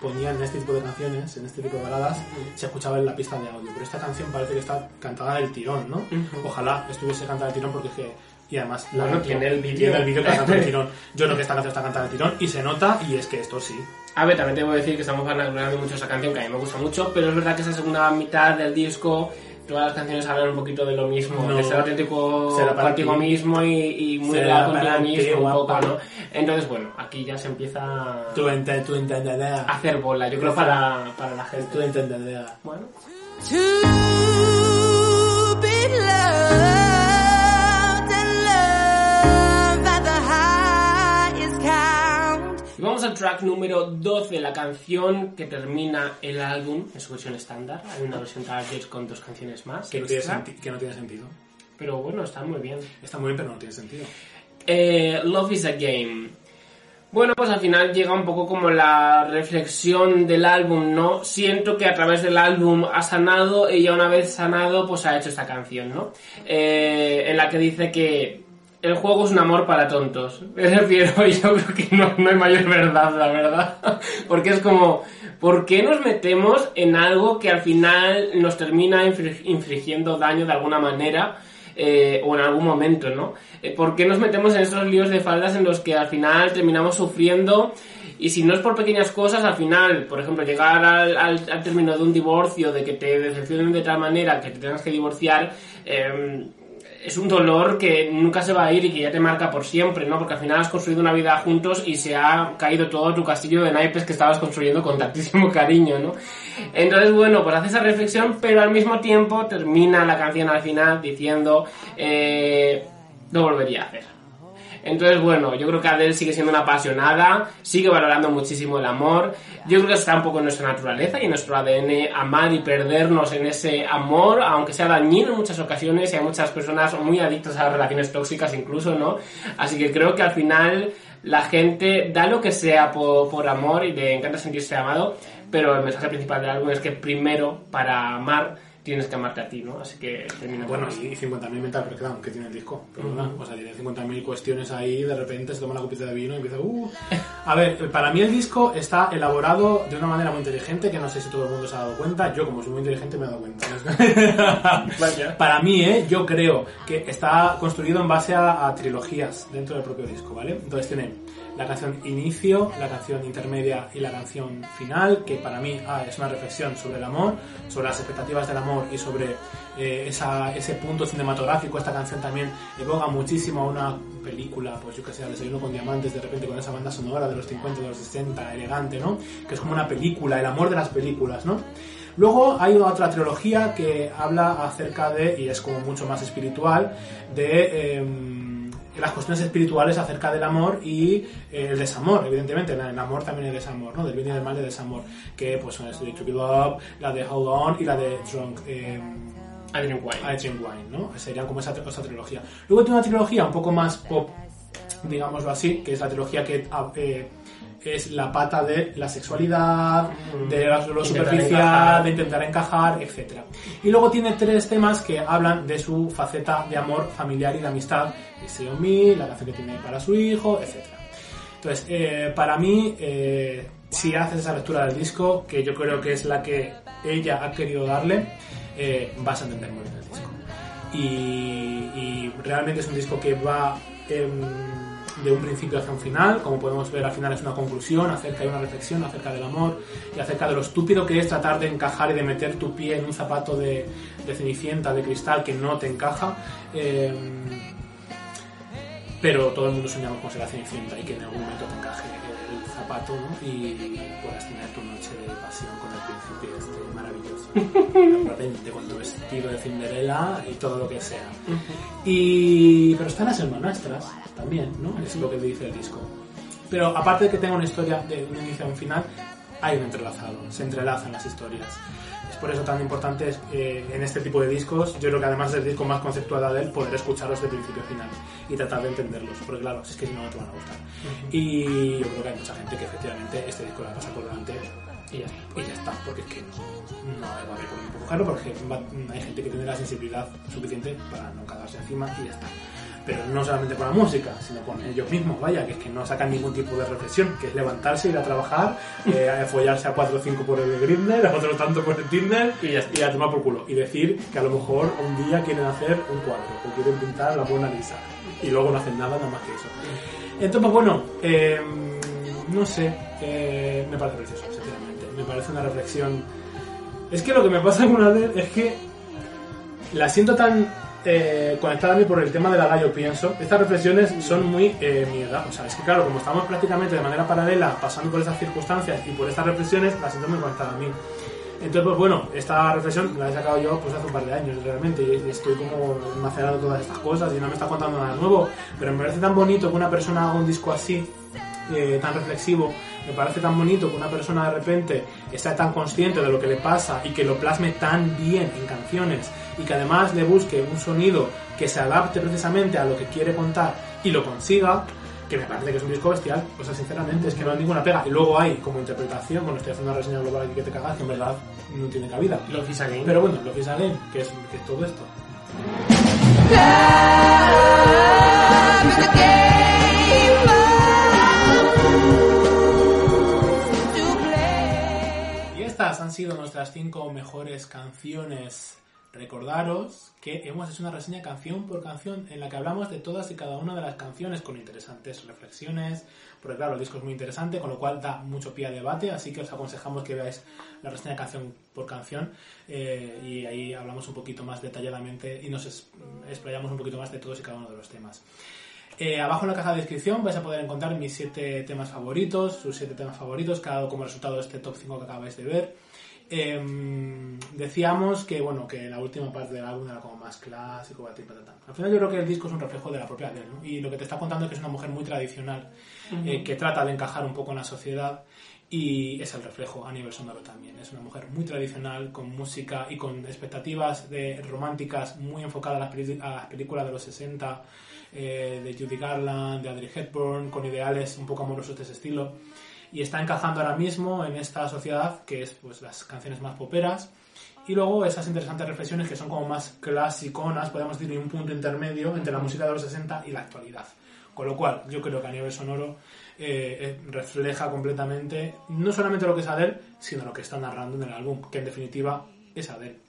ponían en este tipo de canciones, en este tipo de baladas, se escuchaba en la pista de audio. Pero esta canción parece que está cantada del tirón, ¿no? Ojalá estuviese cantada del tirón porque es que... Y además, la Bueno, tiene el vídeo. tiene el vídeo que está cantada del tirón. [laughs] Yo creo que esta canción está cantada del tirón y se nota y es que esto sí. A ver, también te voy a decir que estamos hablando mucho de esa canción, que a mí me gusta mucho, pero es verdad que esa segunda mitad del disco todas las canciones hablan un poquito de lo mismo, No. de ser auténtico contigo ti. mismo y, y muy real contigo ti, mismo un poco, ¿no? Entonces, bueno, aquí ya se empieza Tú, ente, tú a hacer bola, yo creo, para, para la gente. Tú entenderás. Bueno, track número 12, la canción que termina el álbum en su versión estándar. Hay una versión Target con dos canciones más. Que no, tiene extra, senti- que no tiene sentido. pero bueno, está muy bien. Está muy bien, pero no tiene sentido. Eh, Love is a Game. Bueno, pues al final llega un poco como la reflexión del álbum, ¿no? Siento que a través del álbum ha sanado y ya una vez sanado, pues ha hecho esta canción, ¿no? Eh, en la que dice que el juego es un amor para tontos. Refiero, y [laughs] yo creo que no, no hay mayor verdad, la verdad. [laughs] Porque es como, ¿por qué nos metemos en algo que al final nos termina infligiendo daño de alguna manera? eh, o en algún momento, ¿no? Eh, ¿Por qué nos metemos en estos líos de faldas en los que al final terminamos sufriendo? Y si no es por pequeñas cosas, al final, por ejemplo, llegar al, al- al término de un divorcio, de que te decepcionen de tal manera que te tengas que divorciar, eh, es un dolor que nunca se va a ir y que ya te marca por siempre, ¿no? Porque al final has construido una vida juntos y se ha caído todo tu castillo de naipes que estabas construyendo con tantísimo [laughs] cariño, ¿no? Entonces, bueno, pues hace esa reflexión, pero al mismo tiempo termina la canción al final diciendo, eh, lo volvería a hacer. Entonces, bueno, yo creo que Adele sigue siendo una apasionada, sigue valorando muchísimo el amor. Yo creo que está un poco en nuestra naturaleza y en nuestro ADN amar y perdernos en ese amor, aunque sea dañino en muchas ocasiones y hay muchas personas muy adictas a las relaciones tóxicas incluso, ¿no? Así que creo que al final la gente da lo que sea por, por amor y le encanta sentirse amado, pero el mensaje principal del álbum es que primero, para amar, tienes que amarte a ti, ¿no? Así que termina Bueno, con y 50.000 mental breakdown que tiene el disco. Perdona. O sea, tiene 50.000 cuestiones ahí, de repente se toma la copita de vino y empieza... Uh. A ver, para mí el disco está elaborado de una manera muy inteligente, que no sé si todo el mundo se ha dado cuenta. Yo, como soy muy inteligente, me he dado cuenta. [laughs] Para mí, ¿eh? Yo creo que está construido en base a, a trilogías dentro del propio disco, ¿vale? Entonces tiene la canción inicio, la canción intermedia y la canción final, que para mí ah, es una reflexión sobre el amor, sobre las expectativas del amor y sobre eh, esa, ese punto cinematográfico. Esta canción también evoca muchísimo a una película, pues yo que sé, Desayuno con Diamantes, de repente con esa banda sonora de los 50, de los 60, elegante, ¿no? Que es como una película, el amor de las películas, ¿no? Luego hay otra trilogía que habla acerca de, y es como mucho más espiritual, de em, las cuestiones espirituales acerca del amor y eh, el desamor, evidentemente, el amor también es desamor, ¿no? Del bien y del mal del desamor, que pues son de To Be Love, la de Hold On y la de Drunk. em, I Drink Wine. I Drink Wine, ¿no? Serían como esa, esa trilogía. Luego tiene una trilogía un poco más pop, digámoslo así, que es la trilogía que ah, es la pata de la sexualidad, de la- lo superficial, de intentar encajar, etc. Y luego tiene tres temas que hablan de su faceta de amor familiar y de amistad, Stay on Me, la canción que tiene para su hijo, etc. Entonces, eh, para mí, eh, si haces esa lectura del disco, que yo creo que es la que ella ha querido darle, eh, vas a entender muy bien el disco. Y, y realmente es un disco que va em, de un principio hacia un final, como podemos ver al final es una conclusión, acerca de una reflexión acerca del amor y acerca de lo estúpido que es tratar de encajar y de meter tu pie en un zapato de, de cenicienta, de cristal que no te encaja. Em, pero todo el mundo soñamos con ser la cenicienta y que en algún momento te encaje el zapato ¿no? y puedas tener tu noche de pasión con el príncipe este maravilloso. De repente, cuando vestido de Cinderella y todo lo que sea. Y... Pero están las hermanastras también, ¿no? Es lo que dice el disco. Pero aparte de que tenga una historia de un inicio a un final, hay un entrelazado, se entrelazan las historias. Es por eso tan importante es, eh, en este tipo de discos, yo creo que además del disco más conceptual de él, poder escucharlos de principio a final y tratar de entenderlos, porque claro, si es que si no, no te van a gustar. Y yo creo que hay mucha gente que efectivamente este disco la pasa por delante y ya, y ya está, porque es que no va a haber por empujarlo, porque va- hay gente que tiene la sensibilidad suficiente para no cagarse encima y ya está. Pero no solamente con la música, sino con ellos mismos, vaya, que es que no sacan ningún tipo de reflexión, que es levantarse, ir a trabajar, [laughs] eh, follarse a 4 o 5 por el Grindr, a otro tanto por el Tinder Y ya está. y a tomar por culo. Y decir que a lo mejor un día quieren hacer un cuadro o quieren pintar la buena lisa y luego no hacen nada, nada más que eso. Entonces, pues bueno, eh, no sé, eh, me parece precioso. Me parece una reflexión. Es que lo que me pasa con Adele es que la siento tan eh, conectada a mí por el tema de la edad, yo pienso. Estas reflexiones son muy eh, mi edad. O sea, es que claro, como estamos prácticamente de manera paralela pasando por estas circunstancias y por estas reflexiones, la siento muy conectada a mí. Entonces, pues bueno, esta reflexión la he sacado yo pues hace un par de años realmente y estoy como almacenando todas estas cosas y no me está contando nada nuevo, pero me parece tan bonito que una persona haga un disco así, eh, tan reflexivo, me parece tan bonito que una persona de repente esté tan consciente de lo que le pasa y que lo plasme tan bien en canciones y que además le busque un sonido que se adapte precisamente a lo que quiere contar y lo consiga, que me parece que es un disco bestial, o sea, sinceramente, es que no hay ninguna pega. Y luego hay como interpretación, bueno, estoy haciendo una reseña global aquí que te cagas, que en verdad no tiene cabida. Lo Is Again. Pero bueno, lo que sale, que es, que es todo esto. Estas han sido nuestras cinco mejores canciones. Recordaros que hemos hecho una reseña canción por canción en la que hablamos de todas y cada una de las canciones con interesantes reflexiones, porque claro, el disco es muy interesante, con lo cual da mucho pie a debate, así que os aconsejamos que veáis la reseña canción por canción eh, y ahí hablamos un poquito más detalladamente y nos explayamos un poquito más de todos y cada uno de los temas. Eh, abajo en la caja de descripción vais a poder encontrar mis siete temas favoritos, sus siete temas favoritos, cada uno como resultado este top 5 que acabáis de ver. Em, decíamos que bueno que la última parte del álbum era como más clásico. Al final yo creo que el disco es un reflejo de la propia Adele, ¿no? Y lo que te está contando es que es una mujer muy tradicional, eh, que trata de encajar un poco en la sociedad y es el reflejo a nivel sonoro también. Es una mujer muy tradicional, con música y con expectativas de románticas muy enfocadas a las, peli- a las películas de los 60, eh, de Judy Garland, de Audrey Hepburn, con ideales un poco amorosos de ese estilo. Y está encajando ahora mismo en esta sociedad que es pues las canciones más poperas. Y luego esas interesantes reflexiones que son como más clasiconas, podemos decir, y un punto intermedio entre la música de los 60 y la actualidad. Con lo cual, yo creo que a nivel sonoro eh, eh, refleja completamente no solamente lo que es Adele, sino lo que está narrando en el álbum, que en definitiva es Adele.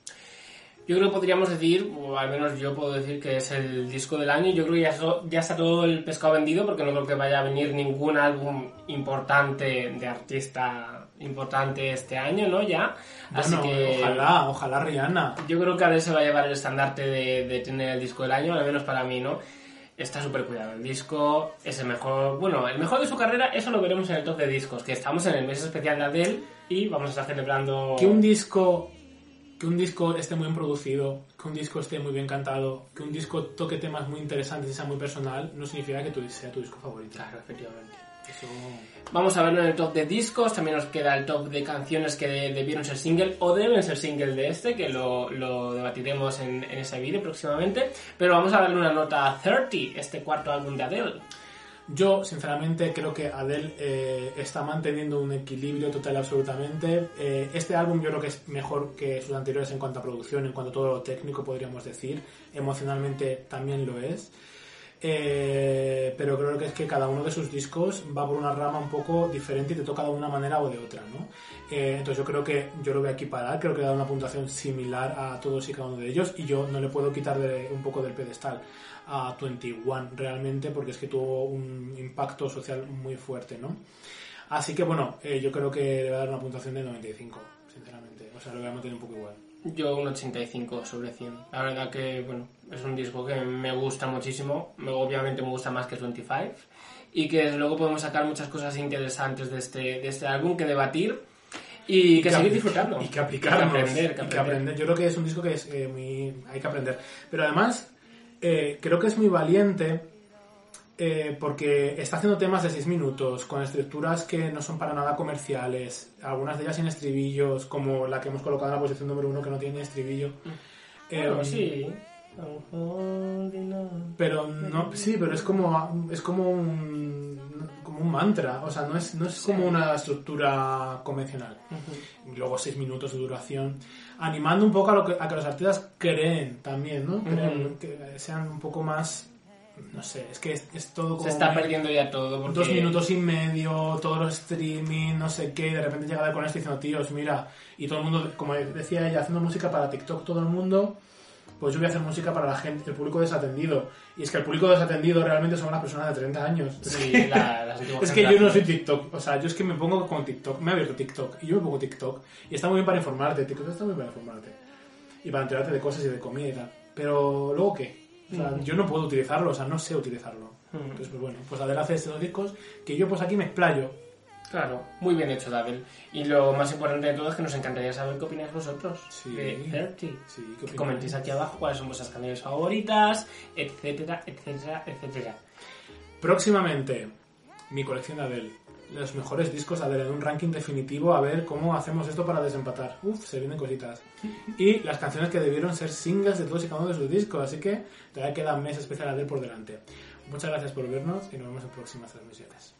Yo creo que podríamos decir, o al menos yo puedo decir que es el disco del año. Yo creo que ya, so- ya está todo el pescado vendido porque no creo que vaya a venir ningún álbum importante de artista importante este año, ¿no? Ya. Así Bueno, que ojalá, ojalá Rihanna. yo creo que Adele se va a llevar el estandarte de, de tener el disco del año, al menos para mí, ¿no? Está súper cuidado el disco, es el mejor, bueno, el mejor de su carrera, eso lo veremos en el top de discos, que estamos en el mes especial de Adele y vamos a estar celebrando... Que un disco que un disco esté muy bien producido, que un disco esté muy bien cantado, que un disco toque temas muy interesantes y sea muy personal, no significa que tu, sea tu disco favorito. Claro, efectivamente. Eso... Vamos a verlo en el top de discos, también nos queda el top de canciones que de- debieron ser single o deben ser single de este, que lo, lo debatiremos en, en ese vídeo próximamente. Pero vamos a darle una nota a 30, este cuarto álbum de Adele. Yo, sinceramente, creo que Adele eh, está manteniendo un equilibrio total absolutamente. Eh, este álbum yo creo que es mejor que sus anteriores en cuanto a producción, en cuanto a todo lo técnico, podríamos decir. Emocionalmente también lo es. Eh, pero creo que es que cada uno de sus discos va por una rama un poco diferente y te toca de una manera o de otra, ¿no? Eh, entonces yo creo que yo lo voy a equiparar, creo que da una puntuación similar a todos y cada uno de ellos y yo no le puedo quitar un poco del pedestal a 21 realmente porque es que tuvo un impacto social muy fuerte, ¿no? Así que bueno, eh, yo creo que le voy a dar una puntuación de 95, sinceramente. O sea, lo voy a mantener un poco igual. Yo un 85 sobre 100. La verdad que, bueno, es un disco que me gusta muchísimo. Me- obviamente me gusta más que 25. Y que desde luego podemos sacar muchas cosas interesantes de este, de este álbum que debatir. Y, que, seguir disfrutando. Y que aplicarnos. Y que aprender, que y que aprender. aprender. Yo creo que es un disco que es eh, muy... hay que aprender. Pero además, eh, creo que es muy valiente eh, porque está haciendo temas de 6 minutos, con estructuras que no son para nada comerciales, algunas de ellas sin estribillos, como la que hemos colocado en la posición número uno que no tiene estribillo. Bueno, Eh, sí. Pero no, sí, pero es como es como un como un mantra, o sea, no es no es como una estructura convencional. Y luego seis minutos de duración, animando un poco a, lo que, a que los artistas creen también, ¿no? Creen Ujú. que sean un poco más, no sé, es que es, es todo como Se está perdiendo ya todo. Porque... dos minutos y medio, todos los streaming, no sé qué, y de repente llega con esto diciendo, tíos, mira, y todo el mundo, como decía ella, haciendo música para TikTok todo el mundo, pues yo voy a hacer música para la gente, el público desatendido. Y es que el público desatendido realmente son las personas de 30 años. Sí, la- las [laughs] Es que yo no soy. TikTok, o sea, yo es que me pongo con TikTok, me he abierto TikTok y yo me pongo TikTok y está muy bien para informarte, TikTok está muy bien para informarte y para enterarte de cosas y de comida y tal. pero luego qué? O sea, yo no puedo utilizarlo, o sea, no sé utilizarlo. Entonces, pues bueno, pues Adele hace estos discos que yo pues aquí me explayo. Claro, muy bien hecho, Dabel. Y lo más importante de todo es que nos encantaría saber qué opináis vosotros Sí. de 30. Sí, ¿qué que comentéis aquí abajo cuáles son vuestras canciones favoritas, etcétera, etcétera, etcétera. Próximamente, mi colección de Adele los mejores discos, a ver, en un ranking definitivo, a ver cómo hacemos esto para desempatar. Uf, se vienen cositas. Y las canciones que debieron ser singles de todos y cada uno de sus discos, así que todavía queda un mes especial a ver por delante. Muchas gracias por vernos y nos vemos en próximas transmisiones.